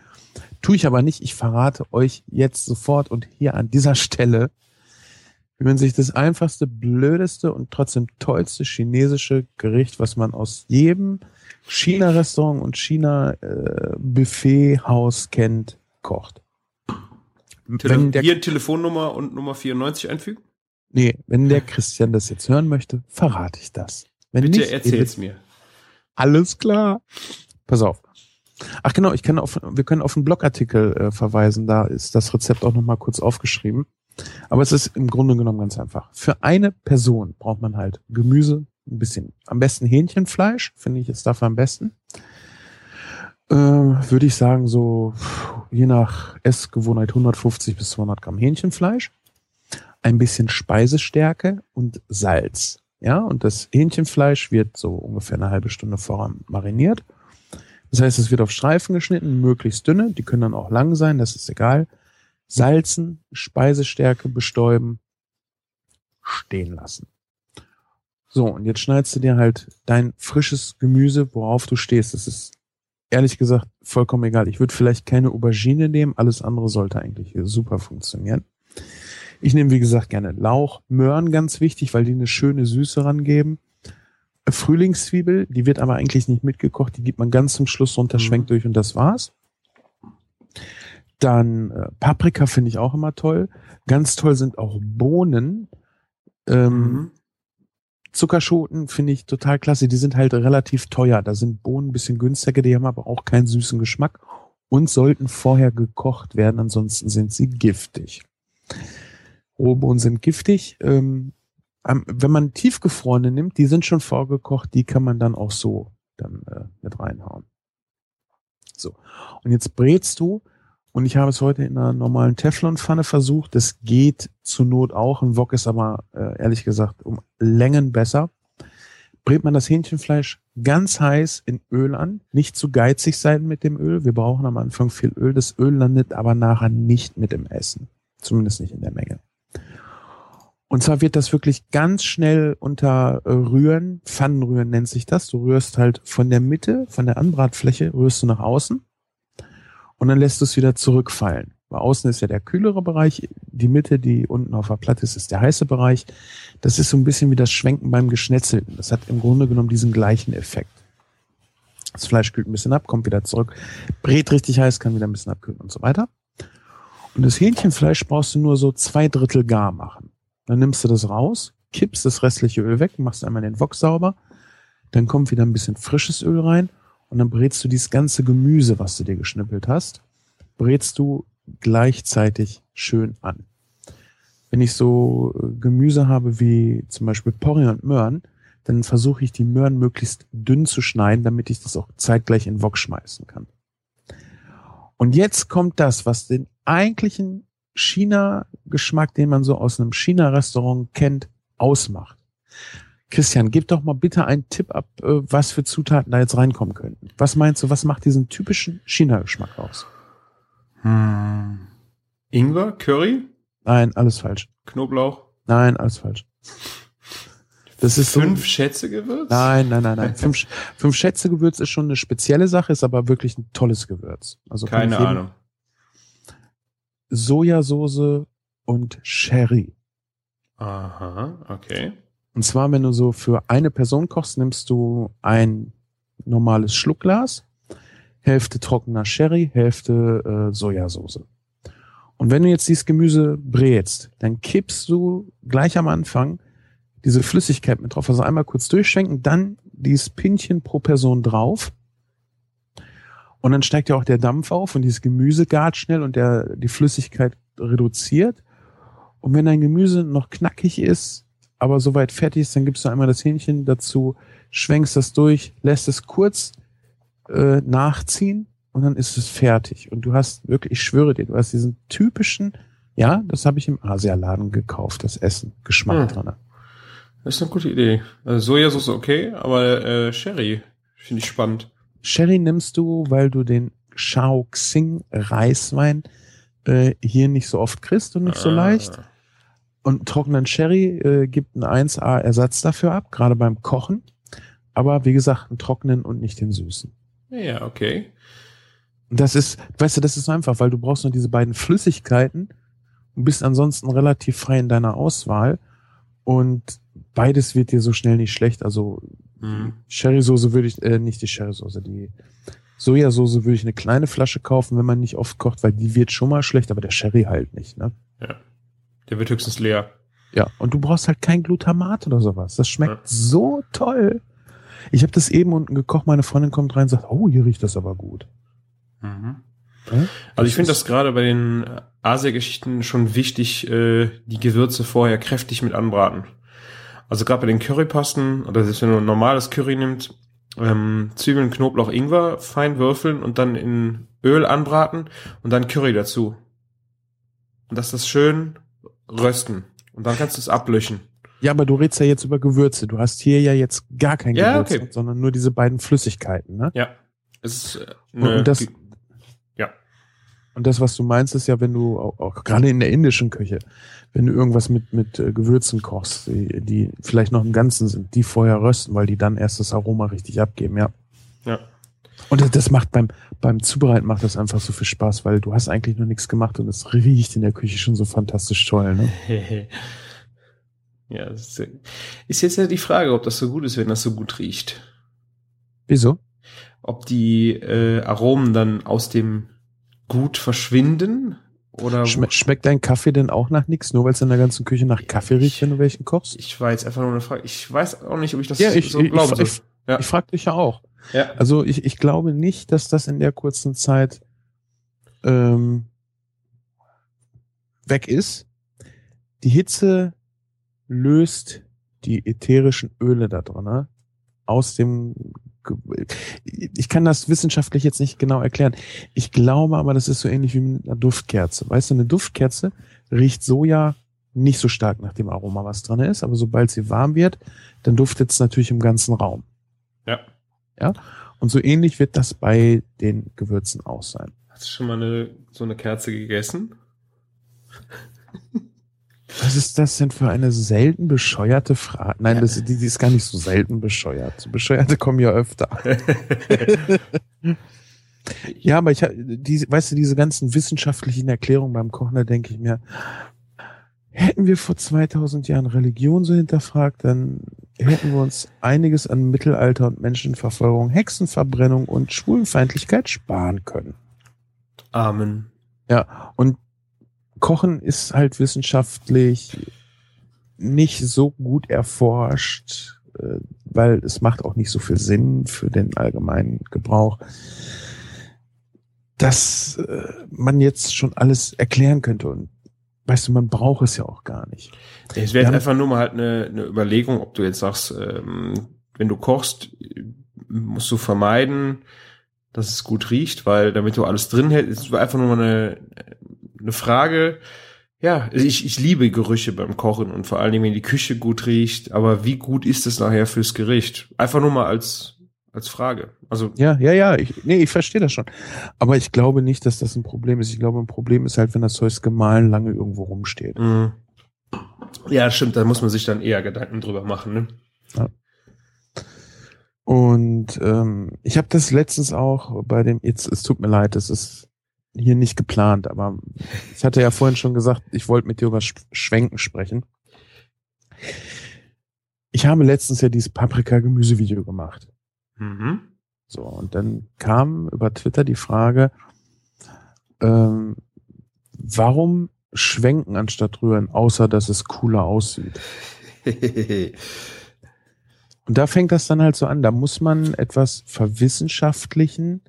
tue ich aber nicht. Ich verrate euch jetzt sofort und hier an dieser Stelle, wie man sich das einfachste, blödeste und trotzdem tollste chinesische Gericht, was man aus jedem China-Restaurant und China-Buffet-Haus kennt, kocht. Tele Wenn der, hier Telefonnummer und Nummer 94 einfügen? nee, wenn der Christian das jetzt hören möchte, verrate ich das. Wenn Bitte nicht, erzähl's mir. Alles klar. Pass auf. Ach genau, ich kann auf, wir können auf einen Blogartikel äh, verweisen. Da ist das Rezept auch nochmal kurz aufgeschrieben. Aber es ist im Grunde genommen ganz einfach. Für eine Person braucht man halt Gemüse, ein bisschen, am besten Hähnchenfleisch, finde ich jetzt dafür am besten. Äh, Würde ich sagen, so je nach Essgewohnheit 150 bis 200 Gramm Hähnchenfleisch, ein bisschen Speisestärke und Salz. Ja, und das Hähnchenfleisch wird so ungefähr eine halbe Stunde vorher mariniert. Das heißt, es wird auf Streifen geschnitten, möglichst dünne, die können dann auch lang sein, das ist egal. Salzen, Speisestärke bestäuben, stehen lassen. So, und jetzt schneidest du dir halt dein frisches Gemüse, worauf du stehst. Das ist ehrlich gesagt vollkommen egal. Ich würde vielleicht keine Aubergine nehmen, alles andere sollte eigentlich super funktionieren. Ich nehme, wie gesagt, gerne Lauch, Möhren ganz wichtig, weil die eine schöne Süße rangeben. Frühlingszwiebel, die wird aber eigentlich nicht mitgekocht, die gibt man ganz zum Schluss runter, Mhm. schwenkt durch und das war's. Dann äh, Paprika finde ich auch immer toll. Ganz toll sind auch Bohnen. Ähm, Mhm. Zuckerschoten finde ich total klasse. Die sind halt relativ teuer. Da sind Bohnen ein bisschen günstiger, die haben aber auch keinen süßen Geschmack und sollten vorher gekocht werden, ansonsten sind sie giftig. Rohbohnen sind giftig. Ähm, wenn man tiefgefrorene nimmt, die sind schon vorgekocht, die kann man dann auch so dann äh, mit reinhauen. So. Und jetzt brätst du, und ich habe es heute in einer normalen Teflonpfanne versucht, das geht zur Not auch, ein Wok ist aber äh, ehrlich gesagt um Längen besser. Brät man das Hähnchenfleisch ganz heiß in Öl an, nicht zu geizig sein mit dem Öl. Wir brauchen am Anfang viel Öl. Das Öl landet aber nachher nicht mit dem Essen. Zumindest nicht in der Menge. Und zwar wird das wirklich ganz schnell unter Rühren, Pfannenrühren nennt sich das. Du rührst halt von der Mitte, von der Anbratfläche, rührst du nach außen und dann lässt du es wieder zurückfallen. Weil außen ist ja der kühlere Bereich, die Mitte, die unten auf der Platte ist, ist der heiße Bereich. Das ist so ein bisschen wie das Schwenken beim Geschnetzelten. Das hat im Grunde genommen diesen gleichen Effekt. Das Fleisch kühlt ein bisschen ab, kommt wieder zurück, brät richtig heiß, kann wieder ein bisschen abkühlen und so weiter. Und das Hähnchenfleisch brauchst du nur so zwei Drittel gar machen. Dann nimmst du das raus, kippst das restliche Öl weg, machst einmal den Wok sauber, dann kommt wieder ein bisschen frisches Öl rein und dann brätst du dieses ganze Gemüse, was du dir geschnippelt hast, brätst du gleichzeitig schön an. Wenn ich so äh, Gemüse habe wie zum Beispiel Porree und Möhren, dann versuche ich die Möhren möglichst dünn zu schneiden, damit ich das auch zeitgleich in Wok schmeißen kann. Und jetzt kommt das, was den eigentlichen China-Geschmack, den man so aus einem China-Restaurant kennt, ausmacht. Christian, gib doch mal bitte einen Tipp ab, äh, was für Zutaten da jetzt reinkommen könnten. Was meinst du, was macht diesen typischen China-Geschmack aus? Hm. Ingwer, Curry, Nein, alles falsch. Knoblauch, Nein, alles falsch. Das ist fünf so. Schätze Gewürz? Nein, nein, nein, nein. [LAUGHS] Fünf, fünf Schätze Gewürz ist schon eine spezielle Sache, ist aber wirklich ein tolles Gewürz. Also Keine Ahnung. Sojasauce und Sherry. Aha, okay. Und zwar, wenn du so für eine Person kochst, nimmst du ein normales Schluckglas, Hälfte trockener Sherry, Hälfte äh, Sojasauce. Und wenn du jetzt dieses Gemüse brätst, dann kippst du gleich am Anfang diese Flüssigkeit mit drauf. Also einmal kurz durchschwenken, dann dieses Pinchen pro Person drauf. Und dann steigt ja auch der Dampf auf und dieses Gemüse gart schnell und der, die Flüssigkeit reduziert. Und wenn dein Gemüse noch knackig ist, aber soweit fertig ist, dann gibst du einmal das Hähnchen dazu, schwenkst das durch, lässt es kurz äh, nachziehen und dann ist es fertig. Und du hast wirklich, ich schwöre dir, du hast diesen typischen, ja, das habe ich im Asialaden gekauft, das Essen, Geschmack Hm. dran. Das ist eine gute Idee. Also Sojasauce okay, aber äh, Sherry finde ich spannend. Sherry nimmst du, weil du den Shao Xing Reiswein äh, hier nicht so oft kriegst und nicht so Ah. leicht. Und trockenen Sherry äh, gibt einen 1A Ersatz dafür ab, gerade beim Kochen. Aber wie gesagt, einen trockenen und nicht den süßen. Ja, okay. Und das ist, weißt du, das ist einfach, weil du brauchst nur diese beiden Flüssigkeiten und bist ansonsten relativ frei in deiner Auswahl. Und beides wird dir so schnell nicht schlecht. Also Hm. Sherrysoße würde ich, äh, nicht die Sherrysoße, die Sojasauce würde ich eine kleine Flasche kaufen, wenn man nicht oft kocht, weil die wird schon mal schlecht, aber der Sherry halt nicht, ne? Ja. Der wird höchstens leer. Ja, und du brauchst halt kein Glutamat oder sowas. Das schmeckt Ja. so toll. Ich habe das eben unten gekocht, meine Freundin kommt rein und sagt, oh, hier riecht das aber gut. Mhm. Ja? Also ich finde das gerade bei den Asia-Geschichten schon wichtig, äh, die Gewürze vorher kräftig mit anbraten. Also gerade bei den Currypasten, oder selbst wenn du ein normales Curry nimmst, ähm, Zwiebeln, Knoblauch, Ingwer fein würfeln und dann in Öl anbraten und dann Curry dazu. Und das ist schön rösten. Und dann kannst du es ablöschen. Ja, aber du redest ja jetzt über Gewürze. Du hast hier ja jetzt gar kein Ja, Gewürz, okay. sondern nur diese beiden Flüssigkeiten, ne? Ja. Es ist äh, Und- das- ja. Und das, was du meinst, ist ja, wenn du auch, auch gerade in der indischen Küche, wenn du irgendwas mit, mit äh, Gewürzen kochst, die, die vielleicht noch im Ganzen sind, die vorher rösten, weil die dann erst das Aroma richtig abgeben, ja. Ja. Und das, macht beim, beim Zubereiten macht das einfach so viel Spaß, weil du hast eigentlich nur nichts gemacht und es riecht in der Küche schon so fantastisch toll, ne? [LAUGHS] ja, ist, ist jetzt ja die Frage, ob das so gut ist, wenn das so gut riecht. Wieso? Ob die äh, Aromen dann aus dem Gut verschwinden oder Schme schmeckt dein Kaffee denn auch nach nichts, nur weil es in der ganzen Küche nach Kaffee riecht, wenn du welchen kochst? ich war jetzt einfach nur eine Frage. Ich weiß auch nicht, ob ich das Ja, ich- so ich- glauben ich- soll. Ja. Ich frag dich ja auch. Ja. Also ich, ich glaube nicht, dass das in der kurzen Zeit ähm, weg ist. Die Hitze löst die ätherischen Öle da drin ne? aus dem. Ich kann das wissenschaftlich jetzt nicht genau erklären. Ich glaube aber, das ist so ähnlich wie mit einer Duftkerze. Weißt du, eine Duftkerze riecht Soja nicht so stark nach dem Aroma, was drin ist, aber sobald sie warm wird, dann duftet es natürlich im ganzen Raum. Ja. Und so ähnlich wird das bei den Gewürzen auch sein. Hast du schon mal eine, so eine Kerze gegessen? Was ist das denn für eine selten bescheuerte Frage? Nein, Ja. das, die, die ist gar nicht so selten bescheuert. Bescheuerte kommen ja öfter. [LAUGHS] Ja, aber ich hab, diese, weißt du, diese ganzen wissenschaftlichen Erklärungen beim Kochen, da denke ich mir, hätten wir vor 2000 Jahren Religion so hinterfragt, dann hätten wir uns einiges an Mittelalter und Menschenverfolgung, Hexenverbrennung und Schwulenfeindlichkeit sparen können. Amen. Ja, und Kochen ist halt wissenschaftlich nicht so gut erforscht, äh, weil es macht auch nicht so viel Sinn für den allgemeinen Gebrauch, dass äh, man jetzt schon alles erklären könnte. Und weißt du, man braucht es ja auch gar nicht. Es wäre einfach nur mal halt eine, eine Überlegung, ob du jetzt sagst, ähm, wenn du kochst, musst du vermeiden, dass es gut riecht, weil damit du alles drin hältst, es war einfach nur mal eine, eine Frage. Ja, also ich, ich liebe Gerüche beim Kochen und vor allen Dingen, wenn die Küche gut riecht, aber wie gut ist es nachher fürs Gericht? Einfach nur mal als, als Frage. Also, Ja, ja, ja, ich, nee, ich verstehe das schon. Aber ich glaube nicht, dass das ein Problem ist. Ich glaube, ein Problem ist halt, wenn das Zeug gemahlen lange irgendwo rumsteht. mh. ja, stimmt, da muss man sich dann eher Gedanken drüber machen, ne? Und ähm, ich habe das letztens auch bei dem, jetzt, es tut mir leid, es ist hier nicht geplant, aber ich hatte ja vorhin schon gesagt, ich wollte mit dir über Sch- Schwenken sprechen. ich habe letztens ja dieses Paprika-Gemüse-Video gemacht. Mhm. So, und dann kam über Twitter die Frage, ähm, warum schwenken anstatt rühren, außer dass es cooler aussieht. [LAUGHS] Und da fängt das dann halt so an. Da muss man etwas verwissenschaftlichen,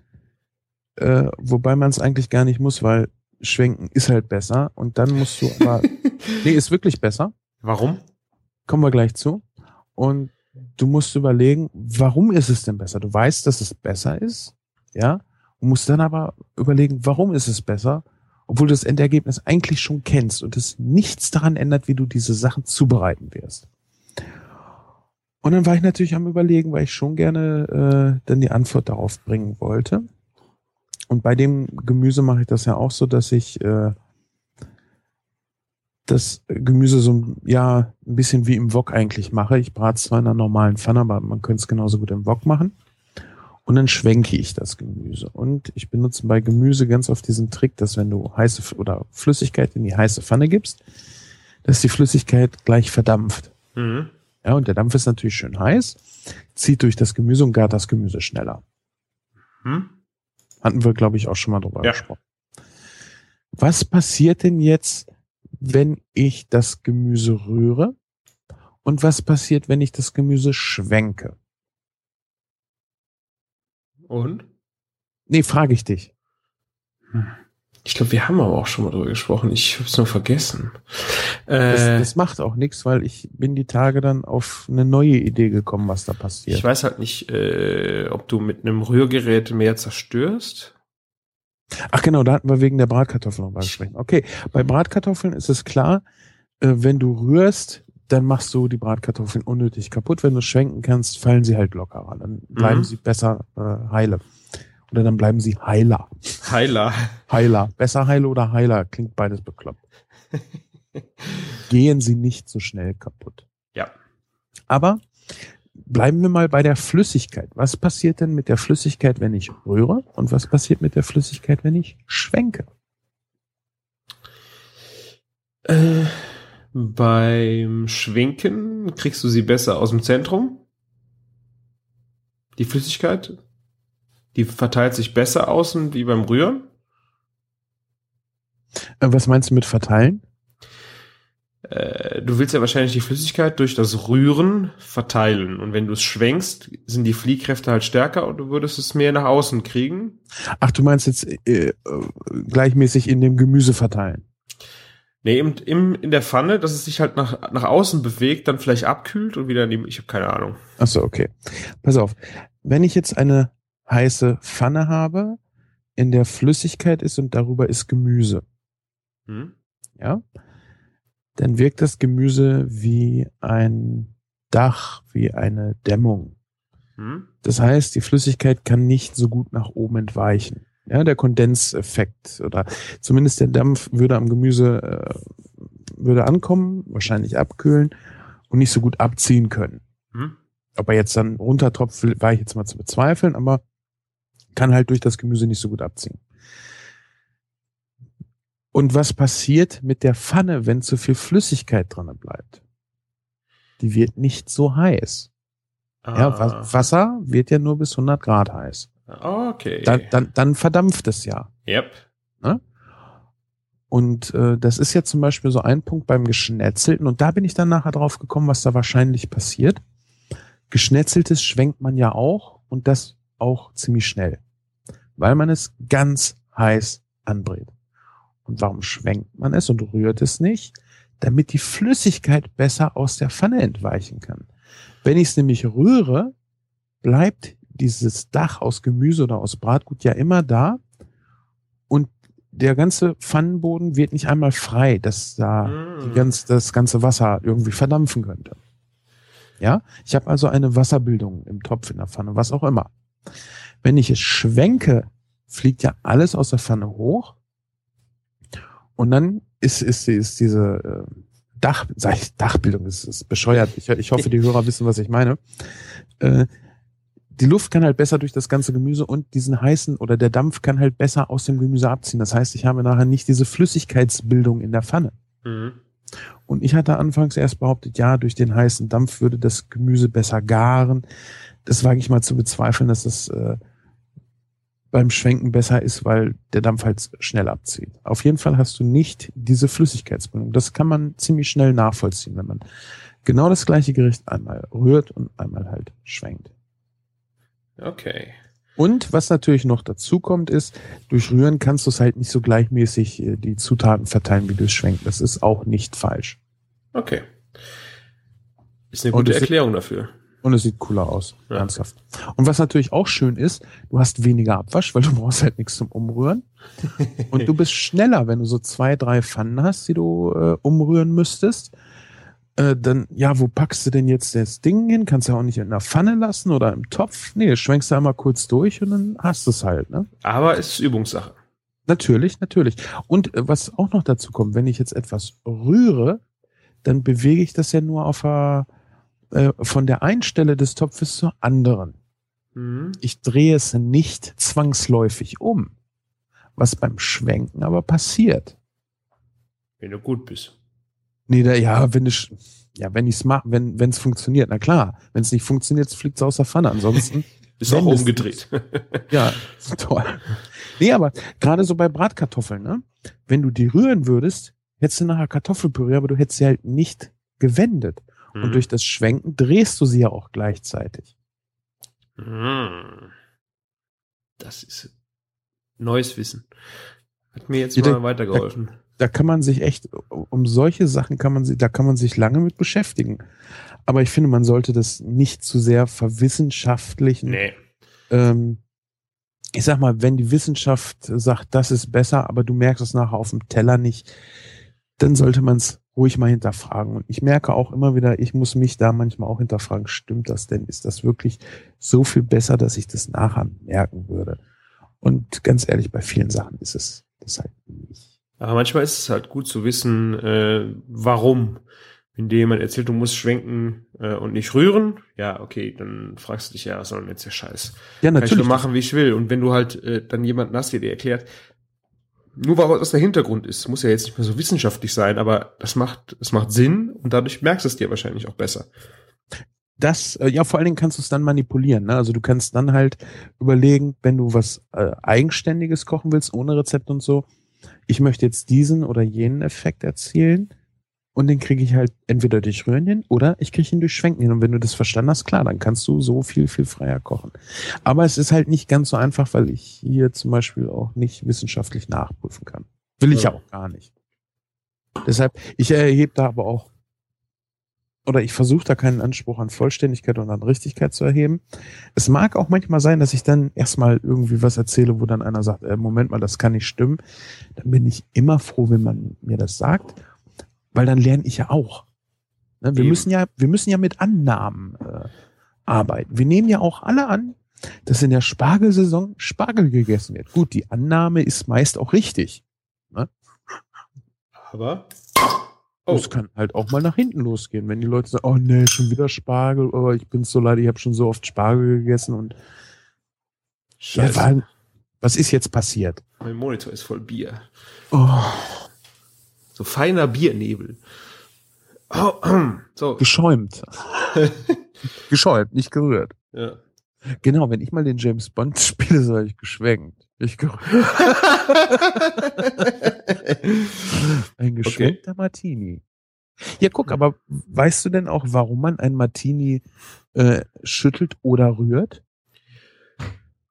äh, wobei man es eigentlich gar nicht muss, weil Schwenken ist halt besser. Und dann musst du aber, [LAUGHS] nee, ist wirklich besser. Warum? Kommen wir gleich zu. Und du musst überlegen, warum ist es denn besser? Du weißt, dass es besser ist, ja, und musst dann aber überlegen, warum ist es besser, obwohl du das Endergebnis eigentlich schon kennst und es nichts daran ändert, wie du diese Sachen zubereiten wirst. Und dann war ich natürlich am überlegen, weil ich schon gerne äh, dann die Antwort darauf bringen wollte. Und bei dem Gemüse mache ich das ja auch so, dass ich äh, das Gemüse so ja ein bisschen wie im Wok eigentlich mache. Ich brate es zwar in einer normalen Pfanne, aber man könnte es genauso gut im Wok machen. Und dann schwenke ich das Gemüse. Und ich benutze bei Gemüse ganz oft diesen Trick, dass wenn du heiße oder Flüssigkeit in die heiße Pfanne gibst, dass die Flüssigkeit gleich verdampft. Mhm. Ja, und der Dampf ist natürlich schön heiß, zieht durch das Gemüse und gart das Gemüse schneller. Hm? Hatten wir, glaube ich, auch schon mal drüber Ja. gesprochen. Was passiert denn jetzt, wenn ich das Gemüse rühre? Und was passiert, wenn ich das Gemüse schwenke? Und? Nee, frage ich dich. Ich glaube, wir haben aber auch schon mal drüber gesprochen. Ich habe es nur vergessen. Das, Äh, das macht auch nichts, weil ich bin die Tage dann auf eine neue Idee gekommen, was da passiert. ich weiß halt nicht, äh, ob du mit einem Rührgerät mehr zerstörst. Ach genau, da hatten wir wegen der Bratkartoffeln noch mal gesprochen. Okay, bei Bratkartoffeln ist es klar, äh, wenn du rührst, dann machst du die Bratkartoffeln unnötig kaputt. Wenn du schwenken kannst, fallen sie halt lockerer. Dann bleiben Mhm. sie besser äh, heile. Oder dann bleiben sie heiler. Heiler. Heiler. Besser heile oder heiler. Klingt beides bekloppt. [LAUGHS] Gehen sie nicht so schnell kaputt. Ja. Aber bleiben wir mal bei der Flüssigkeit. Was passiert denn mit der Flüssigkeit, wenn ich rühre? Und was passiert mit der Flüssigkeit, wenn ich schwenke? Äh, beim Schwenken kriegst du sie besser aus dem Zentrum. Die Flüssigkeit. Die verteilt sich besser außen wie beim Rühren. Äh, Was meinst du mit verteilen? Äh, du willst ja wahrscheinlich die Flüssigkeit durch das Rühren verteilen. Und wenn du es schwenkst, sind die Fliehkräfte halt stärker und du würdest es mehr nach außen kriegen. Ach, du meinst jetzt äh, äh, gleichmäßig in dem Gemüse verteilen. Nee, im, im, in der Pfanne, dass es sich halt nach, nach außen bewegt, dann vielleicht abkühlt und wieder in die, ich habe keine Ahnung. Ach so, okay. Pass auf. Wenn ich jetzt eine heiße Pfanne habe, in der Flüssigkeit ist und darüber ist Gemüse, Hm? ja, dann wirkt das Gemüse wie ein Dach, wie eine Dämmung. Hm? Das heißt, die Flüssigkeit kann nicht so gut nach oben entweichen. Ja, der Kondenseffekt oder zumindest der Dampf würde am Gemüse äh, würde ankommen, wahrscheinlich abkühlen und nicht so gut abziehen können. Hm? Ob er jetzt dann runtertropft, war ich jetzt mal zu bezweifeln, aber kann halt durch das Gemüse nicht so gut abziehen. Und was passiert mit der Pfanne, wenn zu viel Flüssigkeit dran bleibt? Die wird nicht so heiß. Ja, Ah. Wa- Wasser wird ja nur bis 100 Grad heiß. Okay. Dann, dann, dann verdampft es ja. yep. Und äh, das ist ja zum Beispiel so ein Punkt beim Geschnetzelten. Und da bin ich dann nachher drauf gekommen, was da wahrscheinlich passiert. Geschnetzeltes schwenkt man ja auch und das auch ziemlich schnell, weil man es ganz heiß anbrät. Und warum schwenkt man es und rührt es nicht? Damit die Flüssigkeit besser aus der Pfanne entweichen kann. Wenn ich es nämlich rühre, bleibt dieses Dach aus Gemüse oder aus Bratgut ja immer da und der ganze Pfannenboden wird nicht einmal frei, dass da Mm. ganz, das ganze Wasser irgendwie verdampfen könnte. Ja, ich habe also eine Wasserbildung im Topf, in der Pfanne, was auch immer. Wenn ich es schwenke, fliegt ja alles aus der Pfanne hoch und dann ist, ist, ist diese äh, Dach, sag ich, Dachbildung, das ist bescheuert. Ich, ich hoffe, die Hörer wissen, was ich meine. Äh, die Luft kann halt besser durch das ganze Gemüse und diesen heißen oder der Dampf kann halt besser aus dem Gemüse abziehen. Das heißt, ich habe nachher nicht diese Flüssigkeitsbildung in der Pfanne. Mhm. Und ich hatte anfangs erst behauptet, ja, durch den heißen Dampf würde das Gemüse besser garen. Das wage ich mal zu bezweifeln, dass das äh, beim Schwenken besser ist, weil der Dampf halt schnell abzieht. Auf jeden Fall hast du nicht diese Flüssigkeitsbildung. Das kann man ziemlich schnell nachvollziehen, wenn man genau das gleiche Gericht einmal rührt und einmal halt schwenkt. Okay. Und was natürlich noch dazu kommt, ist, durch Rühren kannst du es halt nicht so gleichmäßig äh, die Zutaten verteilen wie durch Schwenken. Das ist auch nicht falsch. Okay. Ist eine gute es- Erklärung dafür. Und es sieht cooler aus. Ja. Ernsthaft. Und was natürlich auch schön ist, du hast weniger Abwasch, weil du [LAUGHS] brauchst halt nichts zum Umrühren. Und du bist schneller, wenn du so zwei, drei Pfannen hast, die du äh, umrühren müsstest. Äh, dann, ja, wo packst du denn jetzt das Ding hin? Kannst du ja auch nicht in einer Pfanne lassen oder im Topf. Nee, schwenkst du einmal kurz durch und dann hast du es halt, ne? Aber es ist Übungssache. Natürlich, natürlich. Und äh, was auch noch dazu kommt, wenn ich jetzt etwas rühre, dann bewege ich das ja nur auf der, äh, von der einen Stelle des Topfes zur anderen. Mhm. Ich drehe es nicht zwangsläufig um. Was beim Schwenken aber passiert. Wenn du gut bist. Nee, da, ja, wenn ich, ja, wenn ich's mache, wenn, wenn's funktioniert, na klar. [LAUGHS] Wenn es nicht funktioniert, fliegt es aus der Pfanne. Ansonsten, Ist auch umgedreht. [LAUGHS] ja, toll. Nee, aber gerade so bei Bratkartoffeln, ne? Wenn du die rühren würdest, hättest du nachher Kartoffelpüree, aber du hättest sie halt nicht gewendet. Mhm. Und durch das Schwenken drehst du sie ja auch gleichzeitig. Mhm. Das ist neues Wissen. Hat mir jetzt Ja, mal der- weitergeholfen. Da kann man sich echt, um solche Sachen kann man sich, da kann man sich lange mit beschäftigen. Aber ich finde, man sollte das nicht zu sehr verwissenschaftlichen. Nee. Ähm, ich sag mal, wenn die Wissenschaft sagt, das ist besser, aber du merkst es nachher auf dem Teller nicht, dann sollte man es ruhig mal hinterfragen. Und ich merke auch immer wieder, ich muss mich da manchmal auch hinterfragen, stimmt das denn? Ist das wirklich so viel besser, dass ich das nachher merken würde? Und ganz ehrlich, bei vielen Sachen ist es das halt nicht. Aber manchmal ist es halt gut zu wissen, äh, warum. Wenn dir jemand erzählt, du musst schwenken äh, und nicht rühren, ja, okay, dann fragst du dich ja, was soll denn jetzt der Scheiß? Ja, Kann ich natürlich. nur machen, wie ich will. Und wenn du halt äh, dann jemanden hast, der dir erklärt, nur weil was der Hintergrund ist, muss ja jetzt nicht mehr so wissenschaftlich sein, aber das macht, es macht Sinn und dadurch merkst du es dir wahrscheinlich auch besser. Das, äh, ja, vor allen Dingen kannst du es dann manipulieren. Ne? Also du kannst dann halt überlegen, wenn du was äh, Eigenständiges kochen willst, ohne Rezept und so, ich möchte jetzt diesen oder jenen Effekt erzielen und den kriege ich halt entweder durch Rühren hin oder ich kriege ihn durch Schwenken hin. Und wenn du das verstanden hast, klar, dann kannst du so viel, viel freier kochen. Aber es ist halt nicht ganz so einfach, weil ich hier zum Beispiel auch nicht wissenschaftlich nachprüfen kann. Will ich ja Ja. auch gar nicht. Deshalb, ich erhebe da aber auch oder ich versuche da keinen Anspruch an Vollständigkeit und an Richtigkeit zu erheben. Es mag auch manchmal sein, dass ich dann erstmal irgendwie was erzähle, wo dann einer sagt, äh, Moment mal, das kann nicht stimmen. Dann bin ich immer froh, wenn man mir das sagt, weil dann lerne ich ja auch. Ne, wir Eben. müssen ja, wir müssen ja mit Annahmen äh, arbeiten. Wir nehmen ja auch alle an, dass in der Spargelsaison Spargel gegessen wird. Gut, die Annahme ist meist auch richtig. Aber oh, Es kann halt auch mal nach hinten losgehen, wenn die Leute sagen, oh nee, schon wieder Spargel, oh, ich bin so leid, ich habe schon so oft Spargel gegessen und ja, Scheiße. war, was ist jetzt passiert? mein Monitor ist voll Bier. Oh, So feiner Biernebel. Oh, so, geschäumt. [LAUGHS] geschäumt, nicht gerührt. ja. Genau, wenn ich mal den James Bond spiele, sage ich geschwenkt. Nicht gerührt. [LAUGHS] Ein geschwenkter Martini. Ja, guck, aber weißt du denn auch, warum man ein Martini äh, schüttelt oder rührt?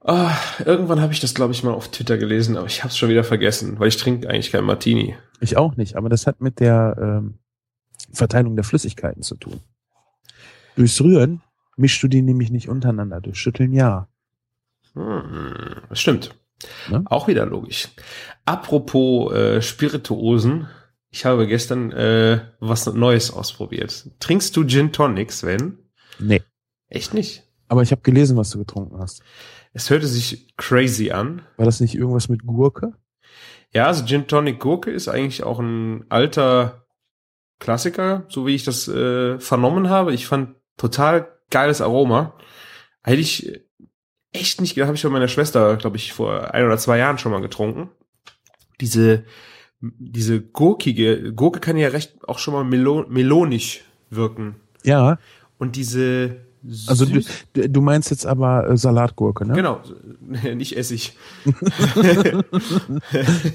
Ah, irgendwann habe ich das, glaube ich, mal auf Twitter gelesen, aber ich habe es schon wieder vergessen, weil ich trinke eigentlich kein Martini. Ich auch nicht, aber das hat mit der ähm, Verteilung der Flüssigkeiten zu tun. Durchs Rühren mischst du die nämlich nicht untereinander. Durch Schütteln ja. Hm, das stimmt. Ne? Auch wieder logisch. Apropos äh, Spirituosen, ich habe gestern äh, was Neues ausprobiert. Trinkst du Gin Tonic, Sven? Nee. Echt nicht? Aber ich habe gelesen, was du getrunken hast. Es hörte sich crazy an. War das nicht irgendwas mit Gurke? Ja, also Gin Tonic Gurke ist eigentlich auch ein alter Klassiker, so wie ich das äh, vernommen habe. Ich fand total geiles Aroma. Hätte ich echt nicht gedacht, habe ich von meiner Schwester, glaube ich, vor ein oder zwei Jahren schon mal getrunken. Diese diese gurkige, Gurke kann ja recht auch schon mal melo melonisch wirken. Ja, Und diese also du, du meinst jetzt aber äh, Salatgurke, ne? Genau, [LAUGHS] nicht Essig. [LAUGHS]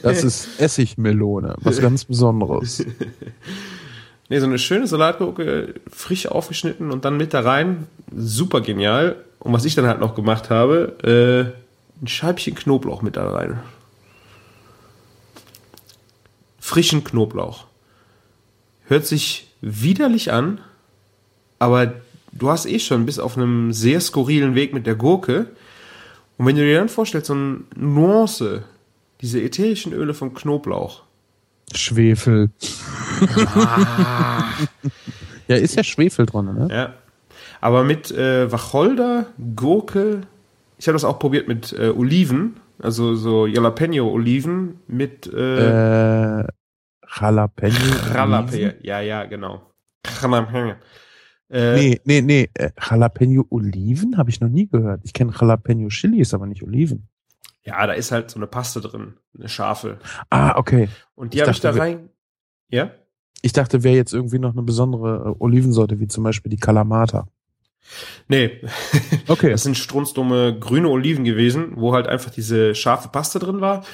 Das ist Essigmelone, was [LAUGHS] ganz Besonderes. Nee, so eine schöne Salatgurke, frisch aufgeschnitten und dann mit da rein. Super genial. Und was ich dann halt noch gemacht habe, äh, ein Scheibchen Knoblauch mit da rein. Frischen Knoblauch. Hört sich widerlich an, aber du hast eh schon bis auf einem sehr skurrilen Weg mit der Gurke. Und wenn du dir dann vorstellst, so eine Nuance, diese ätherischen Öle vom Knoblauch, Schwefel. [LAUGHS] ja, ist ja Schwefel drin, ne? Ja. Aber mit äh, Wacholder, Gurke, ich habe das auch probiert mit äh, Oliven, also so Jalapeno-Oliven mit äh, Äh, Jalapeno. Jalapeno. Ja, ja, genau. Jalapeno. Äh, Nee, nee, nee. Äh, Jalapeno Oliven habe ich noch nie gehört. Ich kenne Jalapeno Chilis, aber nicht Oliven. Ja, da ist halt so eine Paste drin, eine scharfe. Ah, okay. Und die habe ich da rein. Ja? Ich dachte, wäre jetzt irgendwie noch eine besondere äh, Olivensorte, wie zum Beispiel die Kalamata. Nee, [LAUGHS] Okay. das sind strunzdumme grüne Oliven gewesen, wo halt einfach diese scharfe Paste drin war.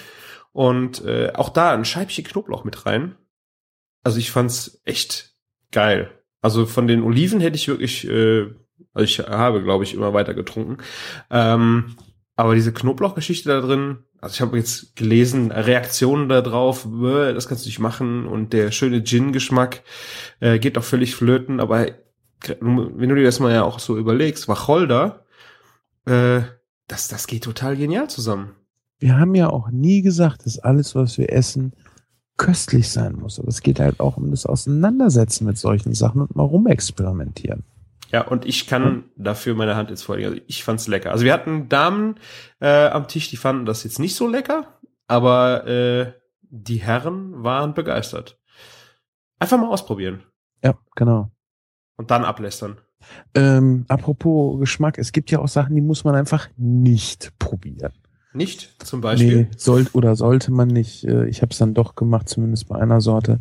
Und äh, auch da ein Scheibchen Knoblauch mit rein. Also ich fand's echt geil. Also von den Oliven hätte ich wirklich, äh, also ich habe, glaube ich, immer weiter getrunken. Ähm, aber diese Knoblauchgeschichte da drin, also ich habe jetzt gelesen, Reaktionen da drauf, bäh, das kannst du nicht machen und der schöne Gin-Geschmack äh, geht auch völlig flöten, aber wenn du dir das mal ja auch so überlegst, Wacholder, äh, das, das geht total genial zusammen. Wir haben ja auch nie gesagt, dass alles, was wir essen, köstlich sein muss. Aber es geht halt auch um das Auseinandersetzen mit solchen Sachen und mal rumexperimentieren. Ja, und ich kann dafür meine Hand jetzt vorlegen. Also ich fand's lecker. Also wir hatten Damen äh, am Tisch, die fanden das jetzt nicht so lecker, aber äh, die Herren waren begeistert. Einfach mal ausprobieren Ja, genau. und dann ablästern. Ähm, apropos Geschmack, es gibt ja auch Sachen, die muss man einfach nicht probieren. Nicht zum Beispiel. Nee, soll, oder sollte man nicht. Äh, Ich habe es dann doch gemacht, zumindest bei einer Sorte.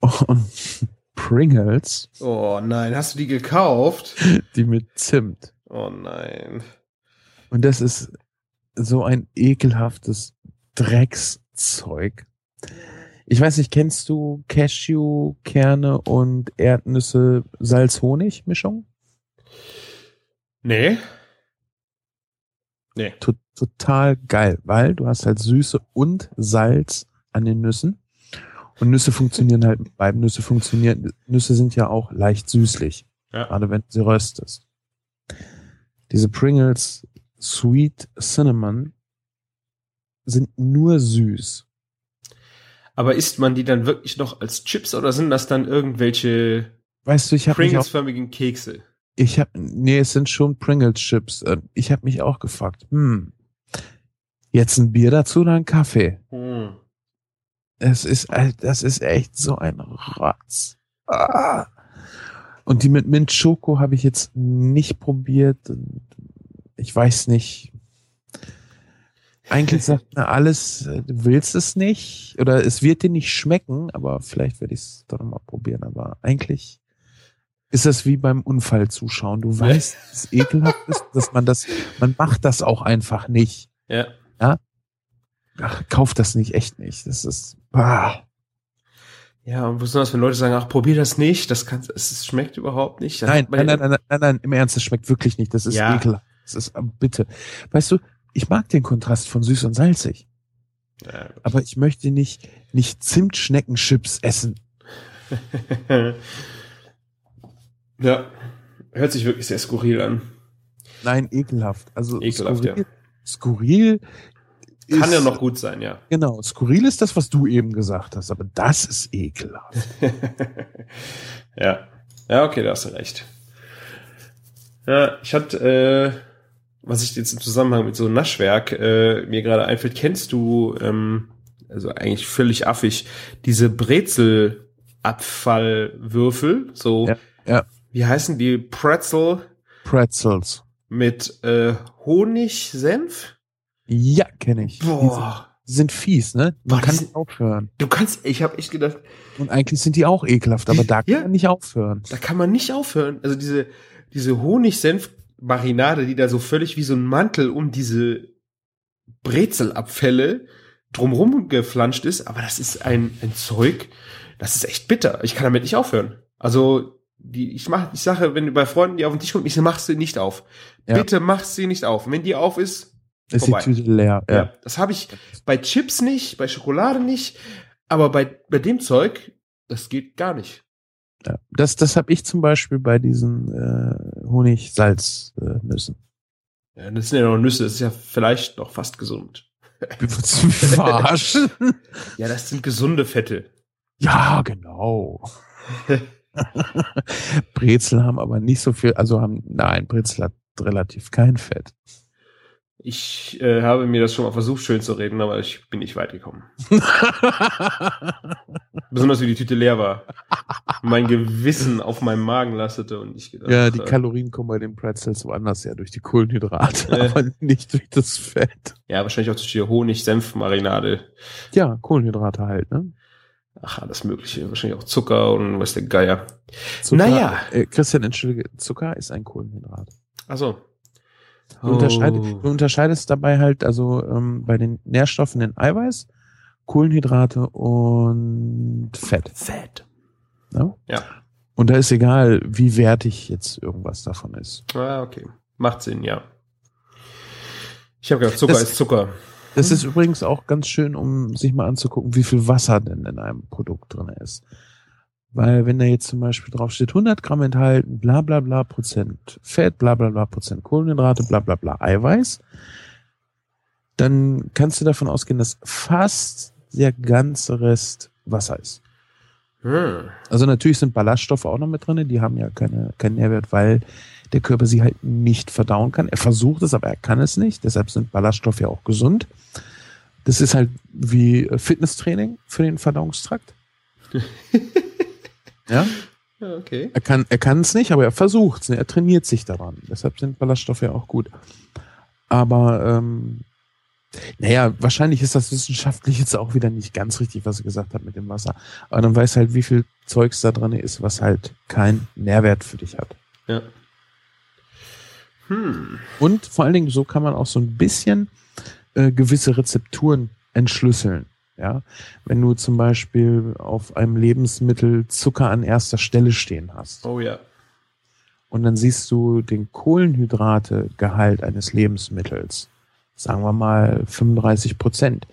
Und [LAUGHS] Pringles, Oh nein, hast du die gekauft? die mit Zimt. Oh nein. Und das ist so ein ekelhaftes Dreckszeug. Ich weiß nicht, kennst du Cashewkerne und Erdnüsse Salz-Honig-Mischung? Nee. Nee. To total geil, weil du hast halt Süße und Salz an den Nüssen. Und Nüsse funktionieren halt [LAUGHS] mit beiden. Nüsse funktionieren, Nüsse sind ja auch leicht süßlich, Ja. gerade wenn du sie röstest. Diese Pringles Sweet Cinnamon sind nur süß. Aber isst man die dann wirklich noch als Chips oder sind das dann irgendwelche Weißt du, ich Pringles-förmigen Kekse? Ich habe, nee, es sind schon Pringles Chips. Äh, Ich habe mich auch gefragt, hm, jetzt ein Bier dazu oder ein Kaffee? Hm. Es ist, das ist echt so ein Rotz. Ah. Und die mit Mint Schoko habe ich jetzt nicht probiert. Ich weiß nicht. Eigentlich sagt mir alles, äh, du willst es nicht oder es wird dir nicht schmecken, aber vielleicht werde ich es doch noch mal probieren. Aber eigentlich ist das wie beim Unfall zuschauen. Du weißt, [LAUGHS] dass es ekelhaft ist, dass man das, man macht das auch einfach nicht. Ja. Ach, kauf das nicht, echt nicht. Das ist, ah. Ja, und besonders wenn Leute sagen, ach, probier das nicht, das kann, es schmeckt überhaupt nicht. Nein, nein, ja- nein, nein, nein, nein, im Ernst, das schmeckt wirklich nicht. Das ist Ja. ekelhaft. Das ist, aber bitte. Weißt du, ich mag den Kontrast von süß und salzig, Ja. aber ich möchte nicht, nicht Zimtschneckenchips essen. [LAUGHS] ja. Hört sich wirklich sehr skurril an. Nein, ekelhaft. Also Ekelhaft, skurril, ja. skurril Kann ist, ja noch gut sein, ja. Genau, skurril ist das, was du eben gesagt hast, aber das ist ekelhaft. [LAUGHS] ja. Ja, okay, da hast du recht. Ja, ich hatte, äh, was ich jetzt im Zusammenhang mit so Naschwerk äh, mir gerade einfällt, kennst du, ähm, also eigentlich völlig affig, diese Brezelabfallwürfel, so, Ja, ja. Wie heißen die? Pretzel Pretzels. mit äh, Honigsenf? Ja, kenne ich. Boah. Die sind fies, ne? Man Boah, die kann nicht aufhören. Du kannst, ich habe echt gedacht, Und eigentlich sind die auch ekelhaft, aber da kann Ja. man nicht aufhören. da kann man nicht aufhören. Also diese, diese Honigsenf-Marinade, die da so völlig wie so ein Mantel um diese Brezelabfälle drumrum geflanscht ist, aber das ist ein, ein Zeug, das ist echt bitter. Ich kann damit nicht aufhören. Also, die, ich mach, ich sage, wenn du bei Freunden die auf den Tisch kommt, ich sage, mach sie nicht auf. Ja. Bitte mach sie nicht auf. Und wenn die auf ist, Ist vorbei. die Tüte leer. ja. Ja. das habe ich bei Chips nicht, bei Schokolade nicht, aber bei, bei dem Zeug, das geht gar nicht. ja. Das, das habe ich zum Beispiel bei diesen äh, Honig-Salz-Nüssen. Ja, das sind ja noch Nüsse, das ist ja vielleicht noch fast gesund. Willst du mich verarschen? Ja, das sind gesunde Fette. ja, genau. [LAUGHS] [LAUGHS] Brezel haben aber nicht so viel, also haben, nein, Brezel hat relativ kein Fett. Ich äh, habe mir das schon mal versucht, schön zu reden, aber ich bin nicht weit gekommen. [LAUGHS] Besonders wie die Tüte leer war. Mein Gewissen auf meinem Magen lastete und ich gedacht, ja, die äh, Kalorien kommen bei den Pretzels woanders her, durch die Kohlenhydrate, Äh. aber nicht durch das Fett. ja, wahrscheinlich auch durch die Honig-Senf-Marinade. Ja, Kohlenhydrate halt, ne? Ach, alles Mögliche. Wahrscheinlich auch Zucker und was der Geier. Zucker, Naja. Äh, Christian, entschuldige, Zucker ist ein Kohlenhydrat. Achso. Du, unterscheid, Oh. du unterscheidest dabei halt also ähm, bei den Nährstoffen in Eiweiß, Kohlenhydrate und Fett. Fett. Ne? Ja. Und da ist egal, wie wertig jetzt irgendwas davon ist. Ah, okay. Macht Sinn, ja. Ich habe gedacht, Zucker Das- ist Zucker. Das ist übrigens auch ganz schön, um sich mal anzugucken, wie viel Wasser denn in einem Produkt drin ist. Weil wenn da jetzt zum Beispiel drauf steht, 100 Gramm enthalten, bla bla bla Prozent Fett, bla bla bla Prozent Kohlenhydrate, bla bla bla Eiweiß, dann kannst du davon ausgehen, dass fast der ganze Rest Wasser ist. Hm. Also natürlich sind Ballaststoffe auch noch mit drin, die haben ja keine, keinen Nährwert, weil der Körper sie halt nicht verdauen kann. Er versucht es, aber er kann es nicht. Deshalb sind Ballaststoffe ja auch gesund. Das ist halt wie Fitnesstraining für den Verdauungstrakt. [LAUGHS] ja, okay. er kann, er kann es nicht, aber er versucht es. Er trainiert sich daran. Deshalb sind Ballaststoffe ja auch gut. Aber ähm, naja, wahrscheinlich ist das wissenschaftlich jetzt auch wieder nicht ganz richtig, was er gesagt hat mit dem Wasser. Aber dann weiß halt, wie viel Zeugs da drin ist, was halt keinen Nährwert für dich hat. Ja. Hm. Und vor allen Dingen, so kann man auch so ein bisschen äh, gewisse Rezepturen entschlüsseln. Ja, wenn du zum Beispiel auf einem Lebensmittel Zucker an erster Stelle stehen hast Oh ja. und dann siehst du den Kohlenhydrategehalt eines Lebensmittels, sagen wir mal 35 Prozent,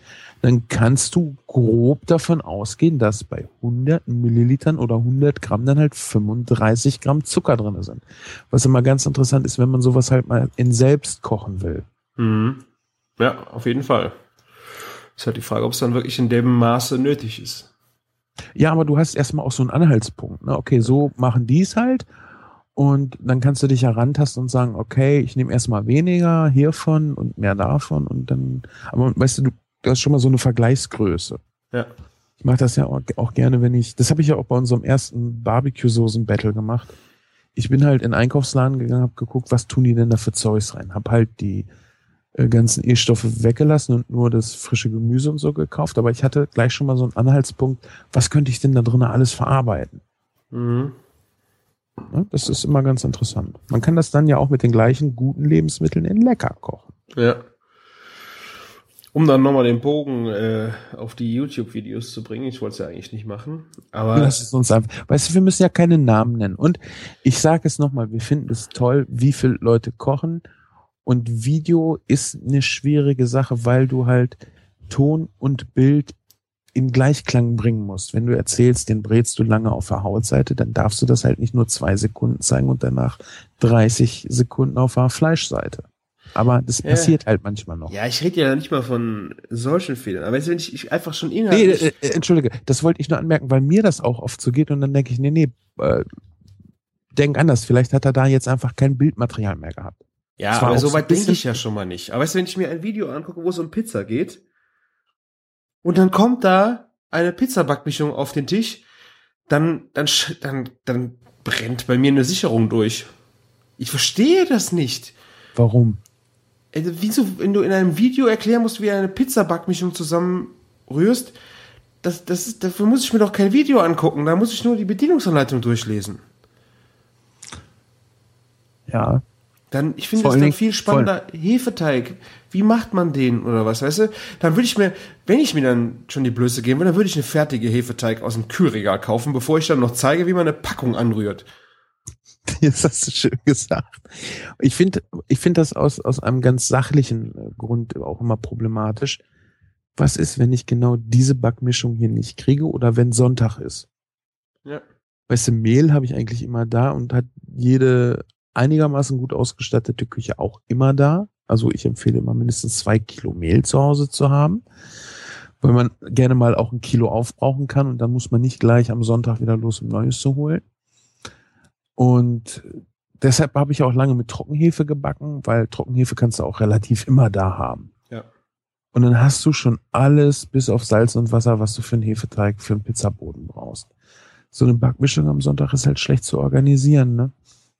dann kannst du grob davon ausgehen, dass bei 100 Millilitern oder 100 Gramm dann halt 35 Gramm Zucker drin sind. Was immer ganz interessant ist, wenn man sowas halt mal in selbst kochen will. Mhm. Ja, auf jeden Fall. Ist halt die Frage, ob es dann wirklich in dem Maße nötig ist. Ja, aber du hast erstmal auch so einen Anhaltspunkt. Ne? Okay, so machen die es halt. Und dann kannst du dich herantasten und sagen, okay, ich nehme erstmal weniger hiervon und mehr davon und dann, aber weißt du, du du hast schon mal so eine Vergleichsgröße. Ja. Ich mache das ja auch, auch gerne, wenn ich, das habe ich ja auch bei unserem ersten Barbecue-Soßen-Battle gemacht. Ich bin halt in den Einkaufsladen gegangen, habe geguckt, was tun die denn da für Zeugs rein. Hab halt die äh, ganzen E-Stoffe weggelassen und nur das frische Gemüse und so gekauft. Aber ich hatte gleich schon mal so einen Anhaltspunkt, was könnte ich denn da drinnen alles verarbeiten? Mhm. Ne? Das ist immer ganz interessant. Man kann das dann ja auch mit den gleichen guten Lebensmitteln in lecker kochen. Ja. Um dann nochmal den Bogen äh, auf die YouTube-Videos zu bringen, ich wollte es ja eigentlich nicht machen, aber Lass es uns einfach. Weißt du, wir müssen ja keine Namen nennen. Und ich sage es nochmal, wir finden es toll, wie viele Leute kochen. Und Video ist eine schwierige Sache, weil du halt Ton und Bild in Gleichklang bringen musst. Wenn du erzählst, den brätst du lange auf der Hautseite, dann darfst du das halt nicht nur zwei Sekunden zeigen und danach 30 Sekunden auf der Fleischseite. Aber das Ja. passiert halt manchmal noch. ja, ich rede ja nicht mal von solchen Fehlern. Aber wenn ich, ich einfach schon Nee, inhaltlich... äh, äh, entschuldige, das wollte ich nur anmerken, weil mir das auch oft so geht und dann denke ich, nee, nee, äh, denk anders, vielleicht hat er da jetzt einfach kein Bildmaterial mehr gehabt. ja, aber so weit denke ich ja schon mal nicht. Aber weißt du, wenn ich mir ein Video angucke, wo es um Pizza geht, und dann kommt da eine Pizzabackmischung auf den Tisch, dann, dann, dann, dann brennt bei mir eine Sicherung durch. Ich verstehe das nicht. Warum? Also, wieso, wenn du in einem Video erklären musst, wie du eine Pizza-Backmischung zusammenrührst, das, das ist, dafür muss ich mir doch kein Video angucken, da muss ich nur die Bedienungsanleitung durchlesen. Ja. Dann, ich finde allen dann viel spannender. Hefeteig. Wie macht man den oder was, weißt du? Dann würde ich mir, wenn ich mir dann schon die Blöße geben will, dann würde ich eine fertige Hefeteig aus dem Kühlregal kaufen, bevor ich dann noch zeige, wie man eine Packung anrührt. [LAUGHS] Jetzt hast du schön gesagt. Ich finde, ich finde das aus, aus einem ganz sachlichen äh, Grund auch immer problematisch. Was ist, wenn ich genau diese Backmischung hier nicht kriege oder wenn Sonntag ist? Ja. Weißt du, Mehl habe ich eigentlich immer da und hat jede einigermaßen gut ausgestattete Küche auch immer da. Also ich empfehle immer mindestens zwei Kilo Mehl zu Hause zu haben, weil man gerne mal auch ein Kilo aufbrauchen kann und dann muss man nicht gleich am Sonntag wieder los, um Neues zu holen. Und deshalb habe ich auch lange mit Trockenhefe gebacken, weil Trockenhefe kannst du auch relativ [LAUGHS] immer da haben. Ja. Und dann hast du schon alles bis auf Salz und Wasser, was du für einen Hefeteig, für einen Pizzaboden brauchst. So eine Backmischung am Sonntag ist halt schlecht zu organisieren, ne?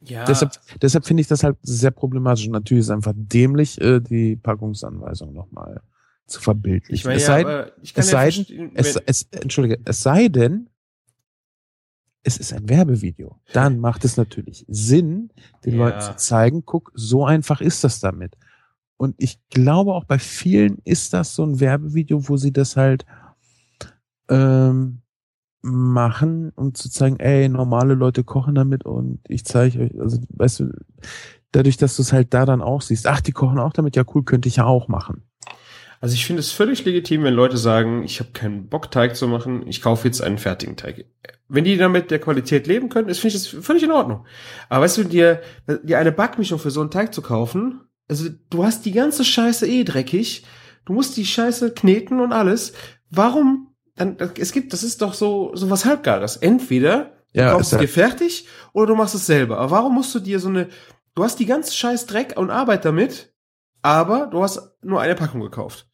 Ja. Deshalb, deshalb finde ich das halt sehr problematisch. Und natürlich ist es einfach dämlich, äh, die Packungsanweisung nochmal zu verbildlichen. ich meine, es ja, sei, aber ich kann es ja sei es, es, entschuldige, es sei denn, es ist ein Werbevideo. Dann macht es natürlich Sinn, den Ja. Leuten zu zeigen, guck, so einfach ist das damit. Und ich glaube auch bei vielen ist das so ein Werbevideo, wo sie das halt ähm, machen, um zu zeigen, ey, normale Leute kochen damit und ich zeige euch, also weißt du, dadurch, dass du es halt da dann auch siehst, ach, die kochen auch damit, ja cool, könnte ich ja auch machen. Also ich finde es völlig legitim, wenn Leute sagen, ich habe keinen Bock, Teig zu machen, ich kaufe jetzt einen fertigen Teig. Wenn die damit der Qualität leben können, ist finde ich das völlig in Ordnung. Aber weißt du, dir, dir eine Backmischung für so einen Teig zu kaufen, also du hast die ganze Scheiße eh dreckig, du musst die Scheiße kneten und alles. Warum? Dann, es gibt, das ist doch so, so was Halbgares. Entweder du Ja, kaufst ist es dir fertig oder du machst es selber. Aber warum musst du dir so eine, du hast die ganze Scheiß Dreck und Arbeit damit, aber du hast nur eine Packung gekauft.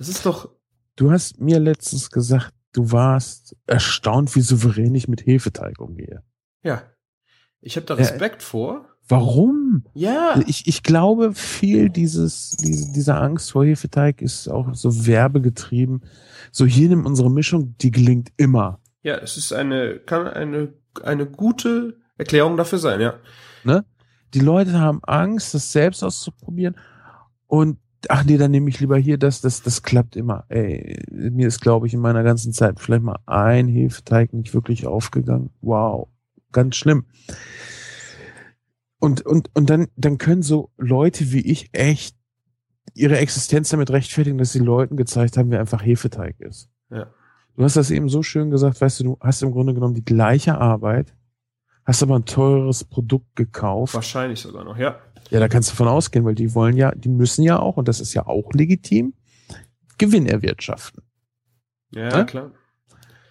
Das ist doch, Du hast mir letztens gesagt, du warst erstaunt, wie souverän ich mit Hefeteig umgehe. ja. Ich habe da Ja. Respekt vor. Warum? Ja. Ich, ich glaube, viel dieses, diese, dieser Angst vor Hefeteig ist auch so werbegetrieben. So hier nimm unsere Mischung, die gelingt immer. Ja, es ist eine, kann eine, eine gute Erklärung dafür sein, ja. Ne? Die Leute haben Angst, das selbst auszuprobieren. Und ach nee, dann nehme ich lieber hier das, das, das klappt immer. Ey, mir ist, glaube ich, in meiner ganzen Zeit vielleicht mal ein Hefeteig nicht wirklich aufgegangen. Wow, ganz schlimm. Und, und, und dann, dann können so Leute wie ich echt ihre Existenz damit rechtfertigen, dass sie Leuten gezeigt haben, wie einfach Hefeteig ist. Ja. Du hast das eben so schön gesagt, weißt du, du hast im Grunde genommen die gleiche Arbeit, hast aber ein teureres Produkt gekauft. Wahrscheinlich sogar noch, ja. Ja, da kannst du von ausgehen, weil die wollen ja, die müssen ja auch, und das ist ja auch legitim, Gewinn erwirtschaften. Ja, Ja? klar.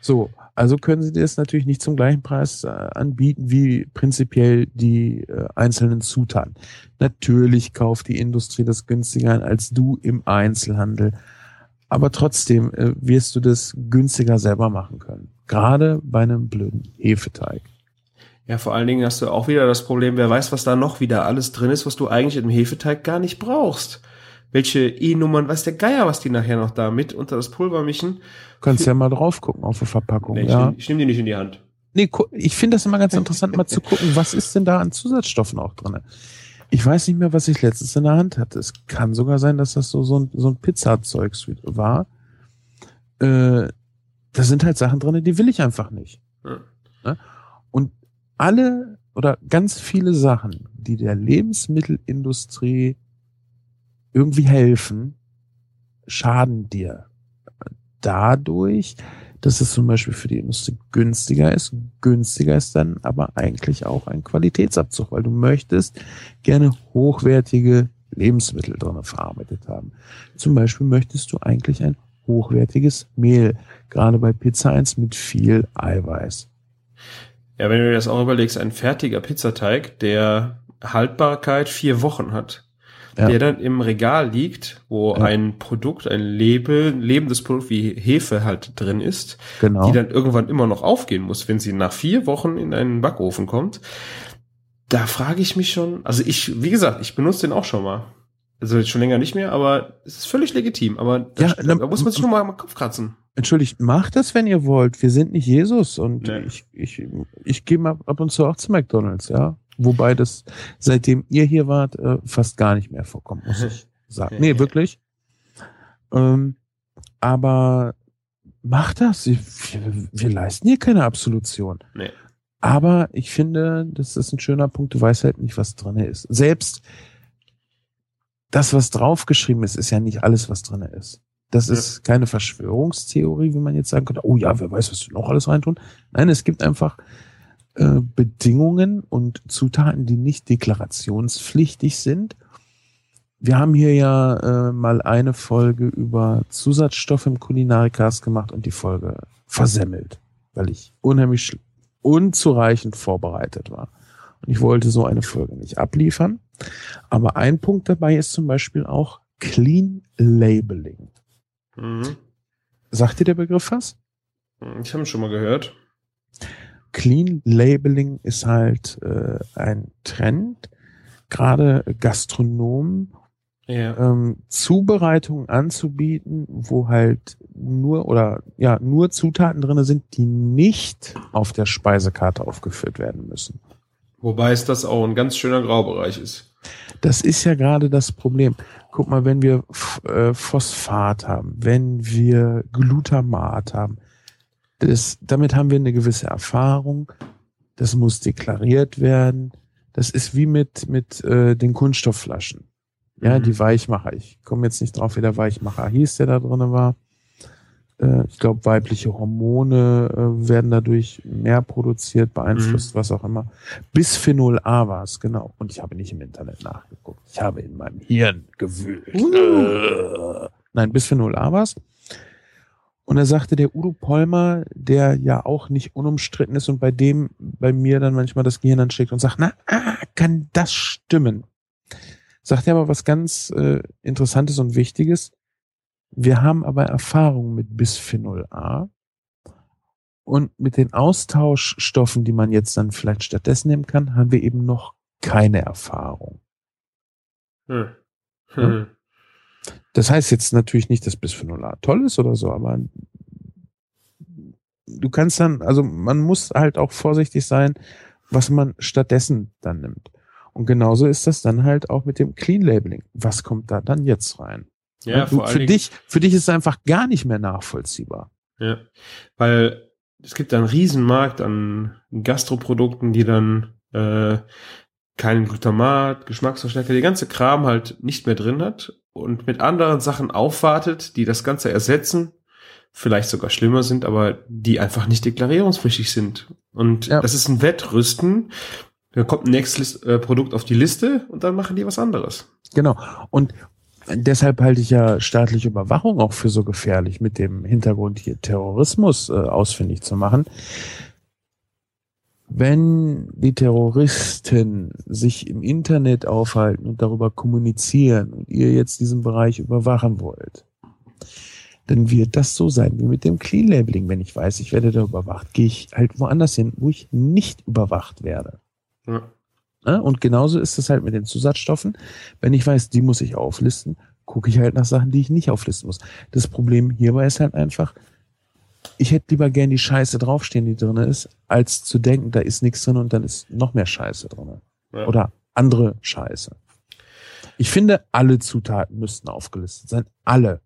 So, also können sie dir das natürlich nicht zum gleichen Preis äh, anbieten wie prinzipiell die äh, einzelnen Zutaten. Natürlich kauft die Industrie das günstiger ein als du im Einzelhandel. Aber trotzdem äh, wirst du das günstiger selber machen können. Gerade bei einem blöden Hefeteig. Ja, vor allen Dingen hast du auch wieder das Problem, wer weiß, was da noch wieder alles drin ist, was du eigentlich im Hefeteig gar nicht brauchst. Welche E-Nummern, weiß der Geier, was die nachher noch da mit unter das Pulver mischen. Du kannst ja mal drauf gucken auf der Verpackung. Nee, ich, ja. nehm, ich die nicht in die Hand. Nee, ich finde das immer ganz interessant, mal zu gucken, was ist denn da an Zusatzstoffen auch drin. Ich weiß nicht mehr, was ich letztens in der Hand hatte. Es kann sogar sein, dass das so, so ein, so ein Pizzazeug war. Äh, da sind halt Sachen drin, die will ich einfach nicht. Ja. Ne? Alle oder ganz viele Sachen, die der Lebensmittelindustrie irgendwie helfen, schaden dir dadurch, dass es zum Beispiel für die Industrie günstiger ist. Günstiger ist dann aber eigentlich auch ein Qualitätsabzug, weil du möchtest gerne hochwertige Lebensmittel drin verarbeitet haben. Zum Beispiel möchtest du eigentlich ein hochwertiges Mehl, gerade bei Pizza 1 mit viel Eiweiß. Ja, wenn du dir das auch überlegst, ein fertiger Pizzateig, der Haltbarkeit vier Wochen hat, Ja. der dann im Regal liegt, wo Ja. ein Produkt, ein Lebe, lebendes Produkt wie Hefe halt drin ist, Genau. die dann irgendwann immer noch aufgehen muss, wenn sie nach vier Wochen in einen Backofen kommt. Da frage ich mich schon, also ich, wie gesagt, ich benutze den auch schon mal. Also jetzt schon länger nicht mehr, aber es ist völlig legitim. Aber da, Ja, da na- muss man sich nur mal am Kopf kratzen. Entschuldigt, macht das, wenn ihr wollt. Wir sind nicht Jesus und Nee. ich, ich, ich gehe mal ab und zu auch zu McDonalds, ja. Wobei das, seitdem ihr hier wart, äh, fast gar nicht mehr vorkommt, muss ich [LAUGHS] sagen. Nee, wirklich. Ähm, aber macht das. Wir, wir leisten hier keine Absolution. Nee. Aber ich finde, das ist ein schöner Punkt. Du weißt halt nicht, was drin ist. Selbst das, was draufgeschrieben ist, ist ja nicht alles, was drin ist. Das Ja. ist keine Verschwörungstheorie, wie man jetzt sagen könnte. Oh ja, wer weiß, was wir noch alles reintun. Nein, es gibt einfach äh, Bedingungen und Zutaten, die nicht deklarationspflichtig sind. Wir haben hier ja äh, mal eine Folge über Zusatzstoffe im Kulinarikast gemacht und die Folge versemmelt, weil ich unheimlich unzureichend vorbereitet war. Und ich wollte so eine Folge nicht abliefern. Aber ein Punkt dabei ist zum Beispiel auch Clean Labeling. Mhm. Sagt dir der Begriff was? Ich habe ihn schon mal gehört. Clean Labeling ist halt äh, ein Trend. Gerade Gastronomen Ja. ähm, Zubereitungen anzubieten, wo halt nur oder ja nur Zutaten drinne sind, die nicht auf der Speisekarte aufgeführt werden müssen. Wobei es das auch ein ganz schöner Graubereich ist. Das ist ja gerade das Problem. Guck mal, wenn wir äh, Phosphat haben, wenn wir Glutamat haben, das, damit haben wir eine gewisse Erfahrung. Das muss deklariert werden. Das ist wie mit mit äh, den Kunststoffflaschen. Ja, Mhm. die Weichmacher. Ich komme jetzt nicht drauf, wie der Weichmacher hieß, der da drinne war. Äh, ich glaube, weibliche Hormone äh, werden dadurch mehr produziert, beeinflusst, was auch immer. Bisphenol A war es, genau. Und ich habe nicht im Internet nachgeguckt. Ich habe in meinem Hirn gewühlt. Äh. Nein, Bisphenol A war es. Und da sagte der Udo Polmer, der ja auch nicht unumstritten ist und bei dem bei mir dann manchmal das Gehirn anschlägt und sagt, na, ah, kann das stimmen? Sagt er aber was ganz äh, Interessantes und Wichtiges. Wir haben aber Erfahrung mit Bisphenol A und mit den Austauschstoffen, die man jetzt dann vielleicht stattdessen nehmen kann, haben wir eben noch keine Erfahrung. Hm. Hm. Das heißt jetzt natürlich nicht, dass Bisphenol A toll ist oder so, aber du kannst dann, also man muss halt auch vorsichtig sein, was man stattdessen dann nimmt. Und genauso ist das dann halt auch mit dem Clean Labeling. Was kommt da dann jetzt rein? Ja, du, vor allen für dich, für dich ist es einfach gar nicht mehr nachvollziehbar. Ja, weil es gibt einen Riesenmarkt an Gastroprodukten, die dann äh, keinen Glutamat, Geschmacksverstärker, die ganze Kram halt nicht mehr drin hat und mit anderen Sachen aufwartet, die das Ganze ersetzen, vielleicht sogar schlimmer sind, aber die einfach nicht deklarierungspflichtig sind. Und Ja. das ist ein Wettrüsten. Da kommt ein nächstes äh, Produkt auf die Liste und dann machen die was anderes. Genau. Und deshalb halte ich ja staatliche Überwachung auch für so gefährlich, mit dem Hintergrund hier Terrorismus äh, ausfindig zu machen. Wenn die Terroristen sich im Internet aufhalten und darüber kommunizieren und ihr jetzt diesen Bereich überwachen wollt, dann wird das so sein wie mit dem Clean Labeling. Wenn ich weiß, ich werde da überwacht, gehe ich halt woanders hin, wo ich nicht überwacht werde. Ja. Ne? Und genauso ist es halt mit den Zusatzstoffen. Wenn ich weiß, die muss ich auflisten, gucke ich halt nach Sachen, die ich nicht auflisten muss. Das Problem hierbei ist halt einfach, ich hätte lieber gern die Scheiße draufstehen, die drin ist, als zu denken, da ist nichts drin und dann ist noch mehr Scheiße drin. Ja. Oder andere Scheiße. Ich finde, alle Zutaten müssten aufgelistet sein. Alle.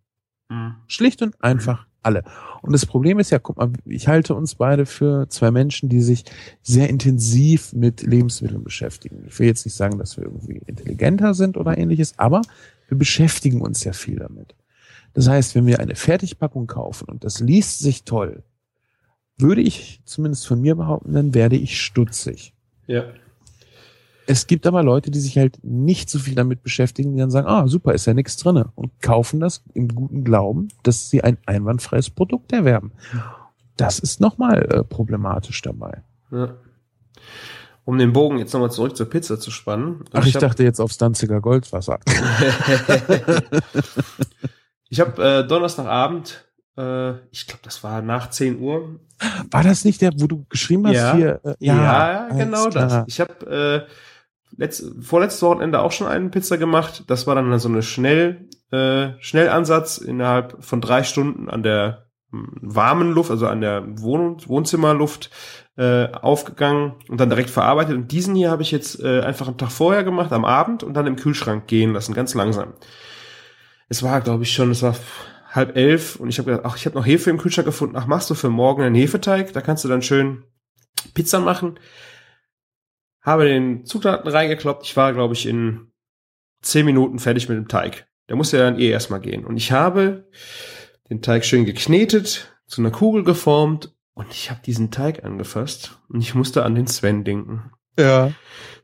Mhm. Schlicht und einfach alle. Und das Problem ist ja, guck mal, ich halte uns beide für zwei Menschen, die sich sehr intensiv mit Lebensmitteln beschäftigen. Ich will jetzt nicht sagen, dass wir irgendwie intelligenter sind oder ähnliches, aber wir beschäftigen uns ja viel damit. Das heißt, wenn wir eine Fertigpackung kaufen und das liest sich toll, würde ich zumindest von mir behaupten, dann werde ich stutzig. Ja. Es gibt aber Leute, die sich halt nicht so viel damit beschäftigen, die dann sagen, ah, super, ist ja nichts drinne und kaufen das im guten Glauben, dass sie ein einwandfreies Produkt erwerben. Das ist nochmal äh, problematisch dabei. ja. Um den Bogen jetzt nochmal zurück zur Pizza zu spannen. Ach, ich hab- dachte jetzt aufs Danziger Goldwasser. [LAUGHS] ich habe äh, Donnerstagabend, äh, ich glaube, das war nach 10 Uhr. War das nicht der, wo du geschrieben hast Ja. hier? Äh, Ja, alles genau das. Ich habe letzt, vorletztes Wochenende auch schon eine Pizza gemacht. Das war dann so eine Schnell, äh, Schnellansatz innerhalb von drei Stunden an der hm, warmen Luft, also an der Wohn Wohnzimmerluft äh, aufgegangen und dann direkt verarbeitet. Und diesen hier habe ich jetzt äh, einfach am Tag vorher gemacht, am Abend und dann im Kühlschrank gehen lassen, ganz langsam. Es war, glaube ich, schon, es war halb elf und ich habe gedacht, ach, ich habe noch Hefe im Kühlschrank gefunden. Ach, machst du für morgen einen Hefeteig? Da kannst du dann schön Pizza machen. Habe den Zutaten reingekloppt. Ich war, glaube ich, in zehn Minuten fertig mit dem Teig. Der muss ja dann eh erstmal gehen. Und ich habe den Teig schön geknetet, zu einer Kugel geformt und ich habe diesen Teig angefasst und ich musste an den Sven denken. Ja.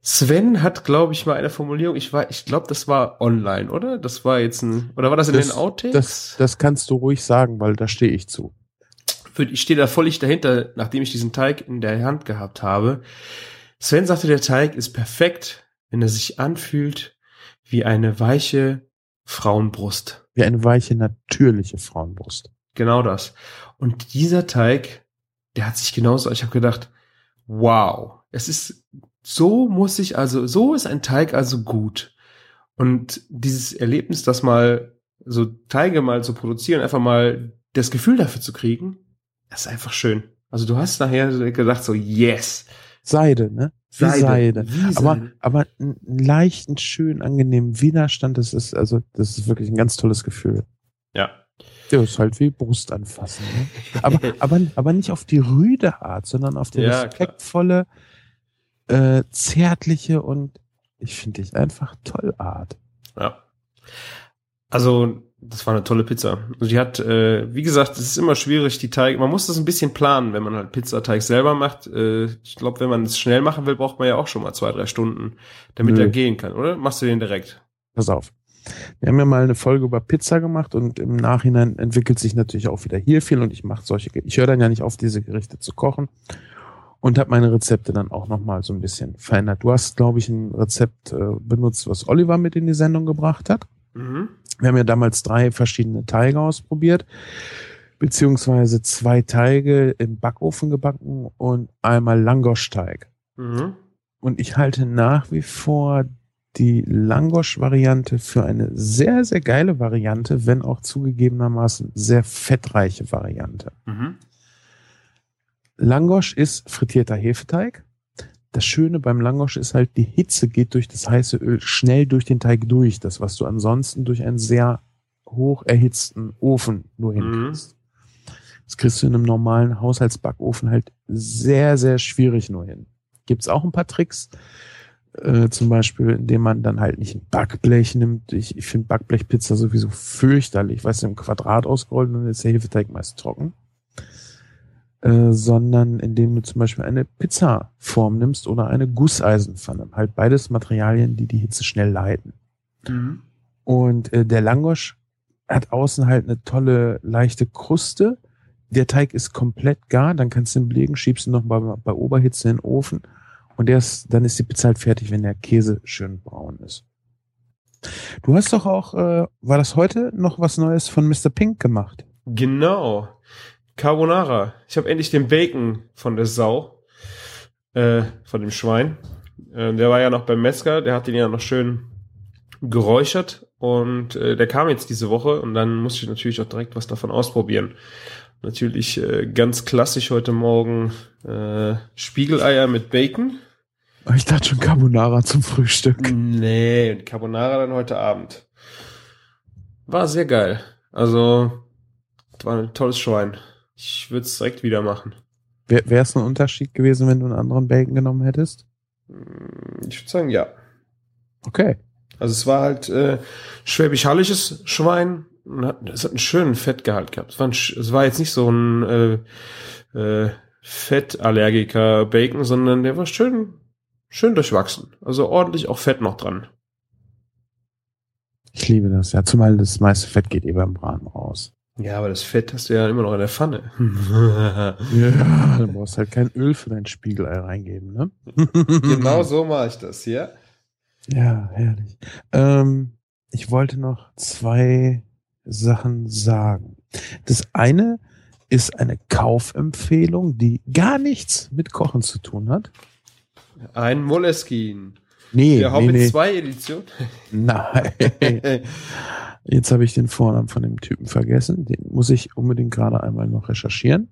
Sven hat, glaube ich, mal eine Formulierung. Ich war, ich glaube, das war online, oder? Das war jetzt ein, oder war das in Das- den Outtakes? Das, das kannst du ruhig sagen, weil da stehe ich zu. Ich stehe da völlig dahinter, nachdem ich diesen Teig in der Hand gehabt habe. Sven sagte, der Teig ist perfekt, wenn er sich anfühlt wie eine weiche Frauenbrust. Wie eine weiche, natürliche Frauenbrust. Genau das. Und dieser Teig, der hat sich genauso, ich habe gedacht, wow, es ist, so muss ich also, so ist ein Teig also gut. Und dieses Erlebnis, das mal so Teige mal zu produzieren, einfach mal das Gefühl dafür zu kriegen, das ist einfach schön. Also du hast nachher gedacht so, yes, Seide, ne? Wie Seide. Wie Aber, Seide. aber einen leichten, schön angenehmen Widerstand, das ist, also, das ist wirklich ein ganz tolles Gefühl. Ja. Ja, ist halt wie Brust anfassen. Ne? Aber, [LAUGHS] aber, aber nicht auf die rüde Art, sondern auf die Ja, respektvolle, äh, zärtliche und ich finde dich einfach toll Art. Ja. Also, das war eine tolle Pizza. Also die hat, äh, wie gesagt, es ist immer schwierig, die Teig, man muss das ein bisschen planen, wenn man halt Pizzateig selber macht. Äh, ich glaube, wenn man es schnell machen will, braucht man ja auch schon mal zwei, drei Stunden, damit Nö. er gehen kann, oder? Machst du den direkt? Pass auf. Wir haben ja mal eine Folge über Pizza gemacht und im Nachhinein entwickelt sich natürlich auch wieder hier viel und ich mache solche, ich höre dann ja nicht auf, diese Gerichte zu kochen und habe meine Rezepte dann auch nochmal so ein bisschen verändert. Du hast, glaube ich, ein Rezept äh, benutzt, was Oliver mit in die Sendung gebracht hat. Mhm. Wir haben ja damals drei verschiedene Teige ausprobiert, beziehungsweise zwei Teige im Backofen gebacken und einmal Langosch-Teig. Mhm. Und ich halte nach wie vor die Langosch-Variante für eine sehr, sehr geile Variante, wenn auch zugegebenermaßen sehr fettreiche Variante. Mhm. Langosch ist frittierter Hefeteig. Das Schöne beim Langosch ist halt, die Hitze geht durch das heiße Öl schnell durch den Teig durch. Das, was du ansonsten durch einen sehr hoch erhitzten Ofen nur Mhm. hinkriegst. Das kriegst du in einem normalen Haushaltsbackofen halt sehr, sehr schwierig nur hin. Gibt's auch ein paar Tricks. Äh, zum Beispiel, indem man dann halt nicht ein Backblech nimmt. Ich, ich finde Backblechpizza sowieso fürchterlich. Weißt du, im Quadrat ausgerollt und dann ist der Hefeteig meist trocken. Äh, sondern indem du zum Beispiel eine Pizzaform nimmst oder eine Gusseisenpfanne. Halt beides Materialien, die die Hitze schnell leiten. Mhm. Und äh, der Langosch hat außen halt eine tolle, leichte Kruste. Der Teig ist komplett gar, dann kannst du ihn belegen, schiebst ihn noch bei, bei Oberhitze in den Ofen und der ist, dann ist die Pizza halt fertig, wenn der Käse schön braun ist. Du hast doch auch, äh, war das heute noch was Neues von Mr. Pink gemacht? Genau. Carbonara. Ich habe endlich den Bacon von der Sau, äh, von dem Schwein. Äh, der war ja noch beim Metzger, der hat den ja noch schön geräuchert und äh, der kam jetzt diese Woche und dann musste ich natürlich auch direkt was davon ausprobieren. Natürlich äh, ganz klassisch heute Morgen äh, Spiegeleier mit Bacon. Oh, Ich dachte schon Carbonara zum Frühstück. Nee, und Carbonara dann heute Abend. War sehr geil. Also, war ein tolles Schwein. Ich würde es direkt wieder machen. Wäre es ein Unterschied gewesen, wenn du einen anderen Bacon genommen hättest? Mm, Ich würde sagen, ja. Okay. Also es war halt äh, schwäbisch-hallisches Schwein. Es hat einen schönen Fettgehalt gehabt. Es war, ein, es war jetzt nicht so ein äh, äh, Fettallergiker-Bacon, sondern der war schön, schön durchwachsen. Also ordentlich auch Fett noch dran. Ich liebe das. Ja, zumal das meiste Fett geht eh beim Braten raus. Ja, aber das Fett hast du ja immer noch in der Pfanne. [LAUGHS] Ja, du brauchst halt kein Öl für dein Spiegelei reingeben, ne? genau so mache ich das, ja. Ja, herrlich. Ähm, ich wollte noch zwei Sachen sagen. Das eine ist eine Kaufempfehlung, die gar nichts mit Kochen zu tun hat. Ein Moleskin. Nee, Der nee, Hobbit nee. 2 Edition? Nein. [LAUGHS] Jetzt habe ich den Vornamen von dem Typen vergessen. Den muss ich unbedingt gerade einmal noch recherchieren.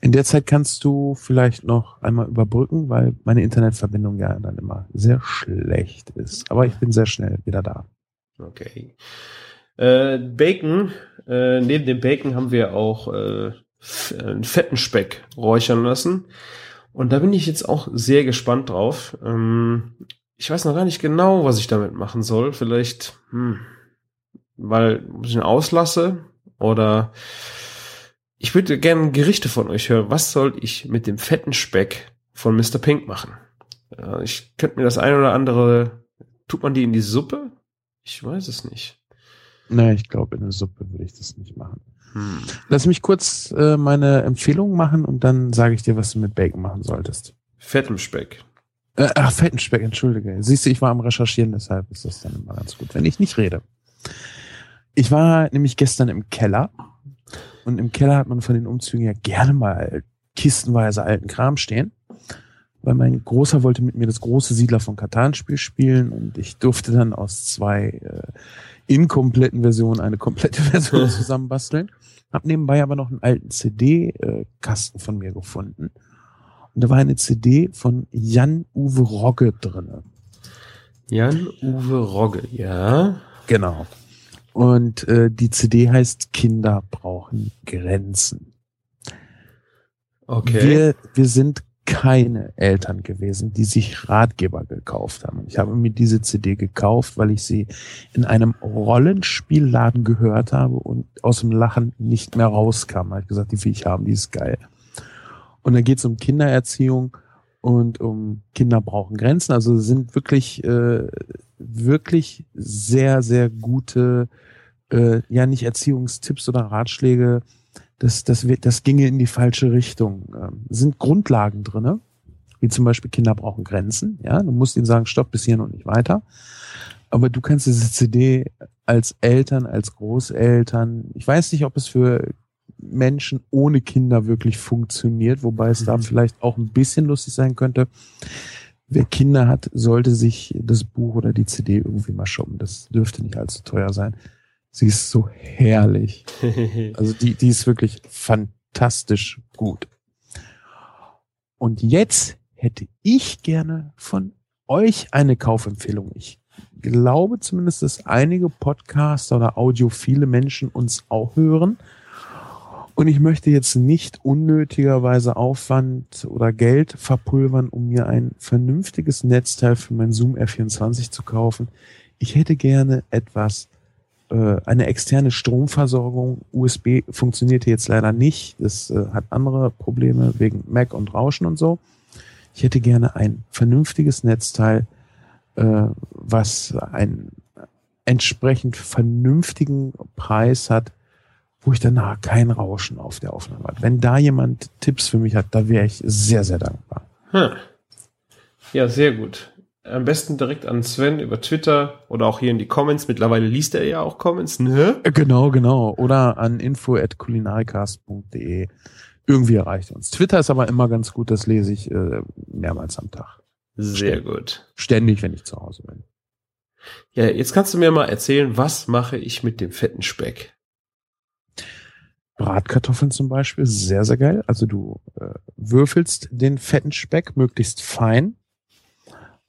In der Zeit kannst du vielleicht noch einmal überbrücken, weil meine Internetverbindung ja dann immer sehr schlecht ist. Aber ich bin sehr schnell wieder da. Okay. Äh, Bacon, äh, neben dem Bacon haben wir auch äh, einen fetten Speck räuchern lassen. Und da bin ich jetzt auch sehr gespannt drauf. Ähm, ich weiß noch gar nicht genau, was ich damit machen soll. Vielleicht, hm, weil ich ihn auslasse oder ich würde gerne Gerichte von euch hören. Was soll ich mit dem fetten Speck von Mr. Pink machen? Ich könnte mir das ein oder andere, tut man die in die Suppe? Ich weiß es nicht. Nee, ich glaube, in der Suppe würde ich das nicht machen. Hm. Lass mich kurz äh, meine Empfehlung machen und dann sage ich dir, was du mit Bacon machen solltest. Fettem Speck. Äh, ach, fetten Speck, entschuldige. Siehst du, ich war am Recherchieren, deshalb ist das dann immer ganz gut, wenn ich nicht rede. Ich war nämlich gestern im Keller und im Keller hat man von den Umzügen ja gerne mal kistenweise alten Kram stehen, weil mein Großer wollte mit mir das große Siedler von Katan Spiel spielen und ich durfte dann aus zwei äh, inkompletten Versionen eine komplette [LAUGHS] Version zusammenbasteln. Hab nebenbei aber noch einen alten CD-Kasten von mir gefunden. Und da war eine CD von Jan-Uwe Rogge drinne. Jan-Uwe Rogge, ja. Genau. Und äh, die CD heißt Kinder brauchen Grenzen. Okay. Wir, wir sind keine Eltern gewesen, die sich Ratgeber gekauft haben. Ich habe mir diese CD gekauft, weil ich sie in einem Rollenspielladen gehört habe und aus dem Lachen nicht mehr rauskam. Da habe ich gesagt, die will ich haben, die ist geil. Und dann geht es um Kindererziehung und um Kinder brauchen Grenzen. Also sind wirklich, äh, wirklich sehr, sehr gute, äh, ja nicht Erziehungstipps oder Ratschläge, das, das, wird, das ginge in die falsche Richtung. Ähm, sind Grundlagen drinne, wie zum Beispiel Kinder brauchen Grenzen. Ja, du musst ihnen sagen, stopp bis hierhin und nicht weiter. Aber du kannst diese CD als Eltern, als Großeltern, ich weiß nicht, ob es für Menschen ohne Kinder wirklich funktioniert, wobei es da Mhm. vielleicht auch ein bisschen lustig sein könnte. Wer Kinder hat, sollte sich das Buch oder die CD irgendwie mal shoppen. Das dürfte nicht allzu teuer sein. Sie ist so herrlich. [LAUGHS] Also die, die ist wirklich fantastisch gut. Und jetzt hätte ich gerne von euch eine Kaufempfehlung. Ich glaube zumindest, dass einige Podcaster oder audiophile Menschen uns auch hören. Und ich möchte jetzt nicht unnötigerweise Aufwand oder Geld verpulvern, um mir ein vernünftiges Netzteil für mein Zoom R24 zu kaufen. Ich hätte gerne etwas äh, eine externe Stromversorgung. USB funktionierte jetzt leider nicht. Das äh, hat andere Probleme wegen Mac und Rauschen und so. Ich hätte gerne ein vernünftiges Netzteil, äh, was einen entsprechend vernünftigen Preis hat, wo ich danach kein Rauschen auf der Aufnahme habe. Wenn da jemand Tipps für mich hat, da wäre ich sehr, sehr dankbar. Hm. Ja, sehr gut. Am besten direkt an Sven über Twitter oder auch hier in die Comments. Mittlerweile liest er ja auch Comments, ne? Äh, Genau, genau. Oder an info.kulinarikast.de. Irgendwie erreicht uns. Twitter ist aber immer ganz gut, das lese ich äh, mehrmals am Tag. Sehr gut. Ständig, wenn ich zu Hause bin. Ja, jetzt kannst du mir mal erzählen, was mache ich mit dem fetten Speck? Bratkartoffeln zum Beispiel, sehr, sehr geil. Also du äh, würfelst den fetten Speck möglichst fein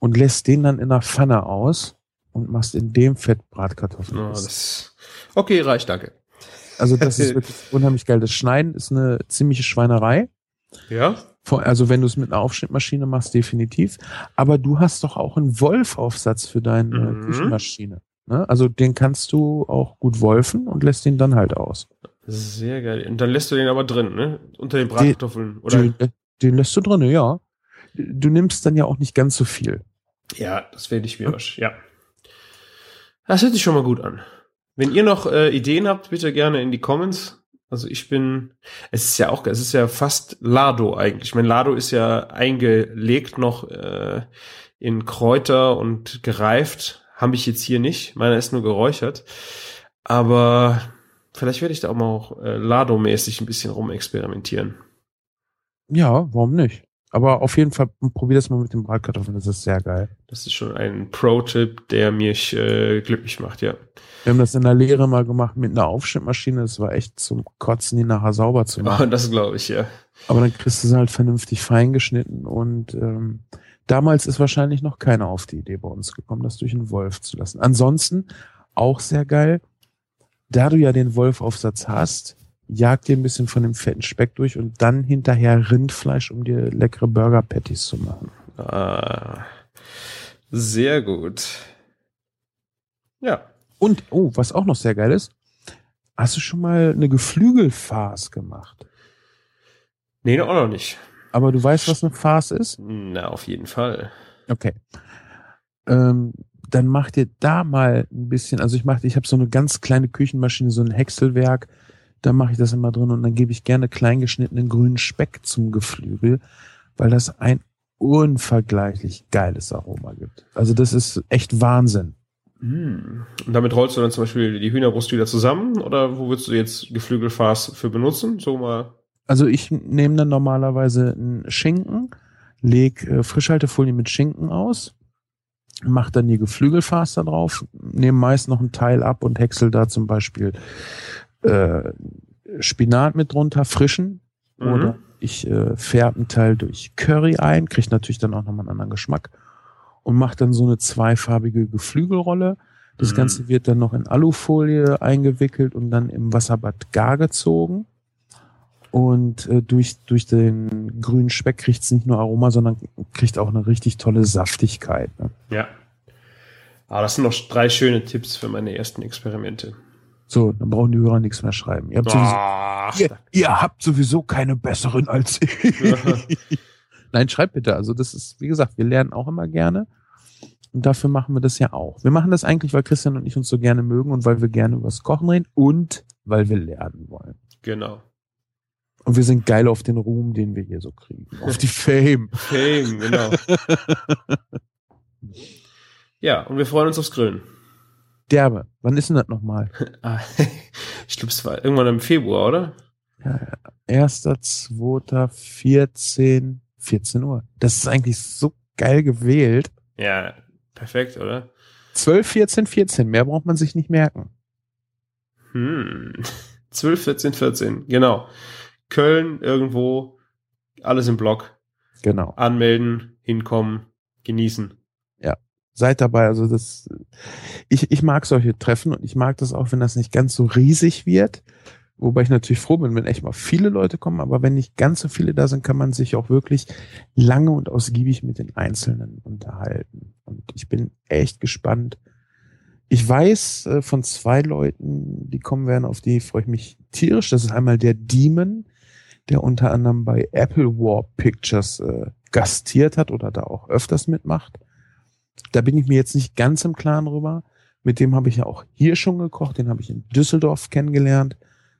und lässt den dann in der Pfanne aus und machst in dem Fett Bratkartoffeln. Oh, okay, reicht, danke. also das ist [LAUGHS] wirklich unheimlich geil. Das Schneiden ist eine ziemliche Schweinerei. Ja? Also wenn du es mit einer Aufschnittmaschine machst, definitiv. Aber du hast doch auch einen Wolf-Aufsatz für deine Mhm. Küchenmaschine. Ne? Also den kannst du auch gut wolfen und lässt ihn dann halt aus. Sehr geil. Und dann lässt du den aber drin, ne? Unter den Bratkartoffeln. Oder? Den, den lässt du drinne, ja. Du nimmst dann ja auch nicht ganz so viel. Ja, das werde ich mir wasch. Ja. Das hört sich schon mal gut an. Wenn ihr noch äh, Ideen habt, bitte gerne in die Comments. Also ich bin, es ist ja auch, es ist ja fast Lado eigentlich. Mein Lado ist ja eingelegt noch äh, in Kräuter und gereift. Habe ich jetzt hier nicht. Meiner ist nur geräuchert. Aber vielleicht werde ich da auch mal auch, äh, Lado-mäßig ein bisschen rumexperimentieren. Ja, warum nicht? Aber auf jeden Fall probier das mal mit den Bratkartoffeln, das ist sehr geil. Das ist schon ein Pro-Tipp, der mich äh, glücklich macht, ja. Wir haben das in der Lehre mal gemacht mit einer Aufschnittmaschine. Das war echt zum Kotzen, die nachher sauber zu machen. Oh, [LAUGHS] das glaube ich, ja. Aber dann kriegst du sie halt vernünftig feingeschnitten und ähm, damals ist wahrscheinlich noch keiner auf die Idee bei uns gekommen, das durch einen Wolf zu lassen. Ansonsten auch sehr geil, da du ja den Wolfaufsatz hast, jag dir ein bisschen von dem fetten Speck durch und dann hinterher Rindfleisch, um dir leckere Burger Patties zu machen. Ah, sehr gut. Ja. Und, oh, was auch noch sehr geil ist, hast du schon mal eine Geflügelfarce gemacht? Nee, auch noch nicht. Aber du weißt, was eine Farce ist? Na, auf jeden Fall. Okay. Ähm, dann mach dir da mal ein bisschen, also ich mache, ich habe so eine ganz kleine Küchenmaschine, so ein Häckselwerk, da mache ich das immer drin und dann gebe ich gerne kleingeschnittenen grünen Speck zum Geflügel, weil das ein unvergleichlich geiles Aroma gibt. Also das ist echt Wahnsinn. Mm. Und damit rollst du dann zum Beispiel die Hühnerbrust wieder zusammen oder wo würdest du jetzt Geflügelfass für benutzen? So mal. Also ich nehme dann normalerweise einen Schinken, leg äh, Frischhaltefolie mit Schinken aus, mach dann die Geflügelfass da drauf, nehme meist noch ein Teil ab und häcksel da zum Beispiel äh, Spinat mit drunter, frischen. Mhm. Oder ich äh, färbe einen Teil durch Curry ein, kriegt natürlich dann auch nochmal einen anderen Geschmack und mache dann so eine zweifarbige Geflügelrolle. Das Mhm. Ganze wird dann noch in Alufolie eingewickelt und dann im Wasserbad gar gezogen. Und äh, durch, durch den grünen Speck kriegt es nicht nur Aroma, sondern kriegt auch eine richtig tolle Saftigkeit. Ne? Ja. Aber das sind noch drei schöne Tipps für meine ersten Experimente. So, dann brauchen die Hörer nichts mehr schreiben. Ihr habt, sowieso, Ach, ihr, ihr habt sowieso keine besseren als ich. [LAUGHS] Nein, schreibt bitte. Also das ist, wie gesagt, wir lernen auch immer gerne. Und dafür machen wir das ja auch. Wir machen das eigentlich, weil Christian und ich uns so gerne mögen und weil wir gerne übers Kochen reden und weil wir lernen wollen. genau. Und wir sind geil auf den Ruhm, den wir hier so kriegen. Auf die Fame. [LAUGHS] Fame, genau. [LAUGHS] ja, und wir freuen uns aufs Grillen. Derbe. Wann ist denn das nochmal? [LAUGHS] Ah, [LAUGHS] ich glaube, es war irgendwann im Februar, oder? Erster, zweiter, 14, 14 Uhr. Das ist eigentlich so geil gewählt. Ja, perfekt, oder? 12, 14, 14. Mehr braucht man sich nicht merken. Hm. 12, 14, 14, genau. Köln irgendwo, alles im Block. Genau. Anmelden, hinkommen, genießen. Seid dabei. Also das, ich, ich mag solche Treffen und ich mag das auch, wenn das nicht ganz so riesig wird. Wobei ich natürlich froh bin, wenn echt mal viele Leute kommen, aber wenn nicht ganz so viele da sind, kann man sich auch wirklich lange und ausgiebig mit den Einzelnen unterhalten. Und ich bin echt gespannt. Ich weiß äh, von zwei Leuten, die kommen werden, auf die freue ich mich tierisch. Das ist einmal der Demon, der unter anderem bei Apple War Pictures äh, gastiert hat oder da auch öfters mitmacht. Da bin ich mir jetzt nicht ganz im Klaren drüber. Mit dem habe ich ja auch hier schon gekocht. Den habe ich in Düsseldorf kennengelernt.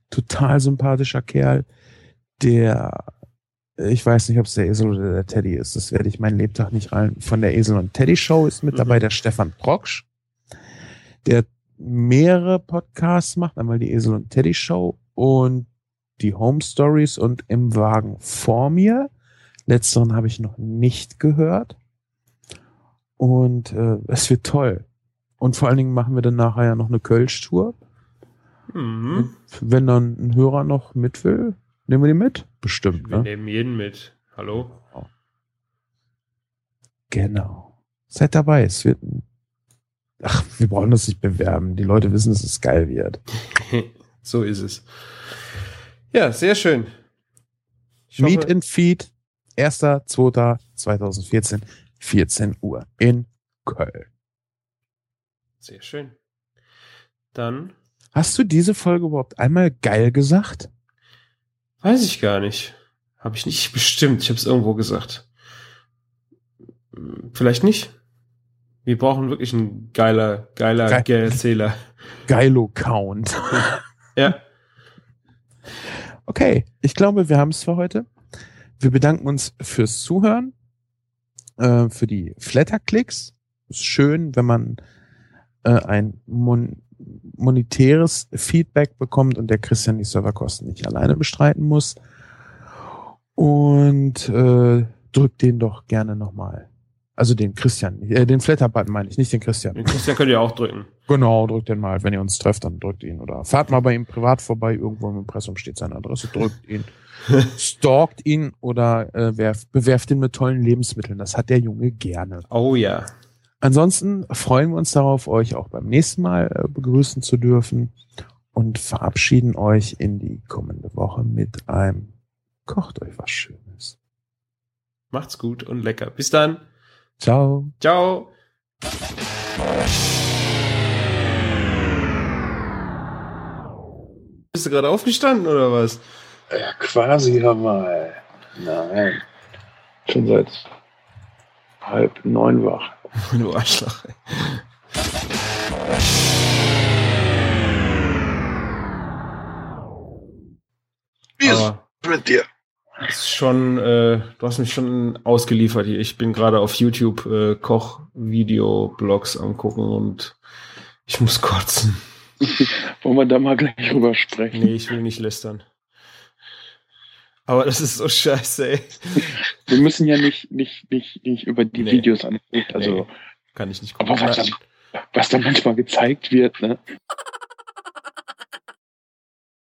Total sympathischer Kerl. Der, ich weiß nicht, ob es der Esel oder der Teddy ist. Das werde ich meinen Lebtag nicht rein. Von der Esel und Teddy Show ist mit Mhm. dabei der Stefan Proksch, der mehrere Podcasts macht. Einmal die Esel und Teddy Show und die Home Stories und im Wagen vor mir. Letzteren habe ich noch nicht gehört. Und äh, es wird toll. Und vor allen Dingen machen wir dann nachher ja noch eine Kölsch-Tour. Mhm. Wenn dann ein Hörer noch mit will, nehmen wir die mit? Bestimmt, Wir ne? nehmen jeden mit. Hallo? Genau. Seid dabei. Es wird Ach, wir brauchen das nicht bewerben. Die Leute wissen, dass es geil wird. [LAUGHS] so ist es. Ja, sehr schön. Ich Meet hoffe- and Feed, 1.2.2014, 14 Uhr in Köln. Sehr schön. Dann Hast du diese Folge überhaupt einmal geil gesagt? weiß ich gar nicht. Habe ich nicht bestimmt. Ich habe es irgendwo gesagt. Vielleicht nicht. Wir brauchen wirklich einen geiler, geiler Geil. Erzähler. Geilo-Count. [LAUGHS] Ja. Okay, ich glaube, wir haben es für heute. Wir bedanken uns fürs Zuhören, äh, für die Flatterklicks. Ist schön, wenn man äh, ein mon monetäres Feedback bekommt und der Christian die Serverkosten nicht alleine bestreiten muss. Und äh, drückt den doch gerne nochmal. Also den Christian, äh, den Flatter-Button meine ich, nicht den Christian. Den Christian könnt ihr auch drücken. Genau, drückt den mal. Wenn ihr uns trefft, dann drückt ihn. Oder fahrt mal bei ihm privat vorbei, irgendwo im Impressum steht seine Adresse, drückt ihn, stalkt ihn oder äh, werft, bewerft ihn mit tollen Lebensmitteln. Das hat der Junge gerne. Oh ja. Ansonsten freuen wir uns darauf, euch auch beim nächsten Mal äh, begrüßen zu dürfen und verabschieden euch in die kommende Woche mit einem Kocht euch was Schönes. Macht's gut und lecker. Bis dann. Ciao. Ciao. Bist du gerade aufgestanden oder was? Ja, quasi mal. Nein. Schon seit halb neun wach. [LAUGHS] Du Arschloch. Wie ist mit dir? ist schon, äh, du hast mich schon ausgeliefert hier. Ich bin gerade auf YouTube äh, Koch-Video-Blogs angucken und ich muss kotzen. [LAUGHS] Wollen wir da mal gleich drüber sprechen? Nee, ich will nicht lästern. Aber das ist so scheiße, ey. Wir müssen ja nicht, nicht, nicht, nicht über die Nee. Videos angucken. Also, Nee, kann ich nicht gucken. aber was dann, was dann manchmal gezeigt wird, ne?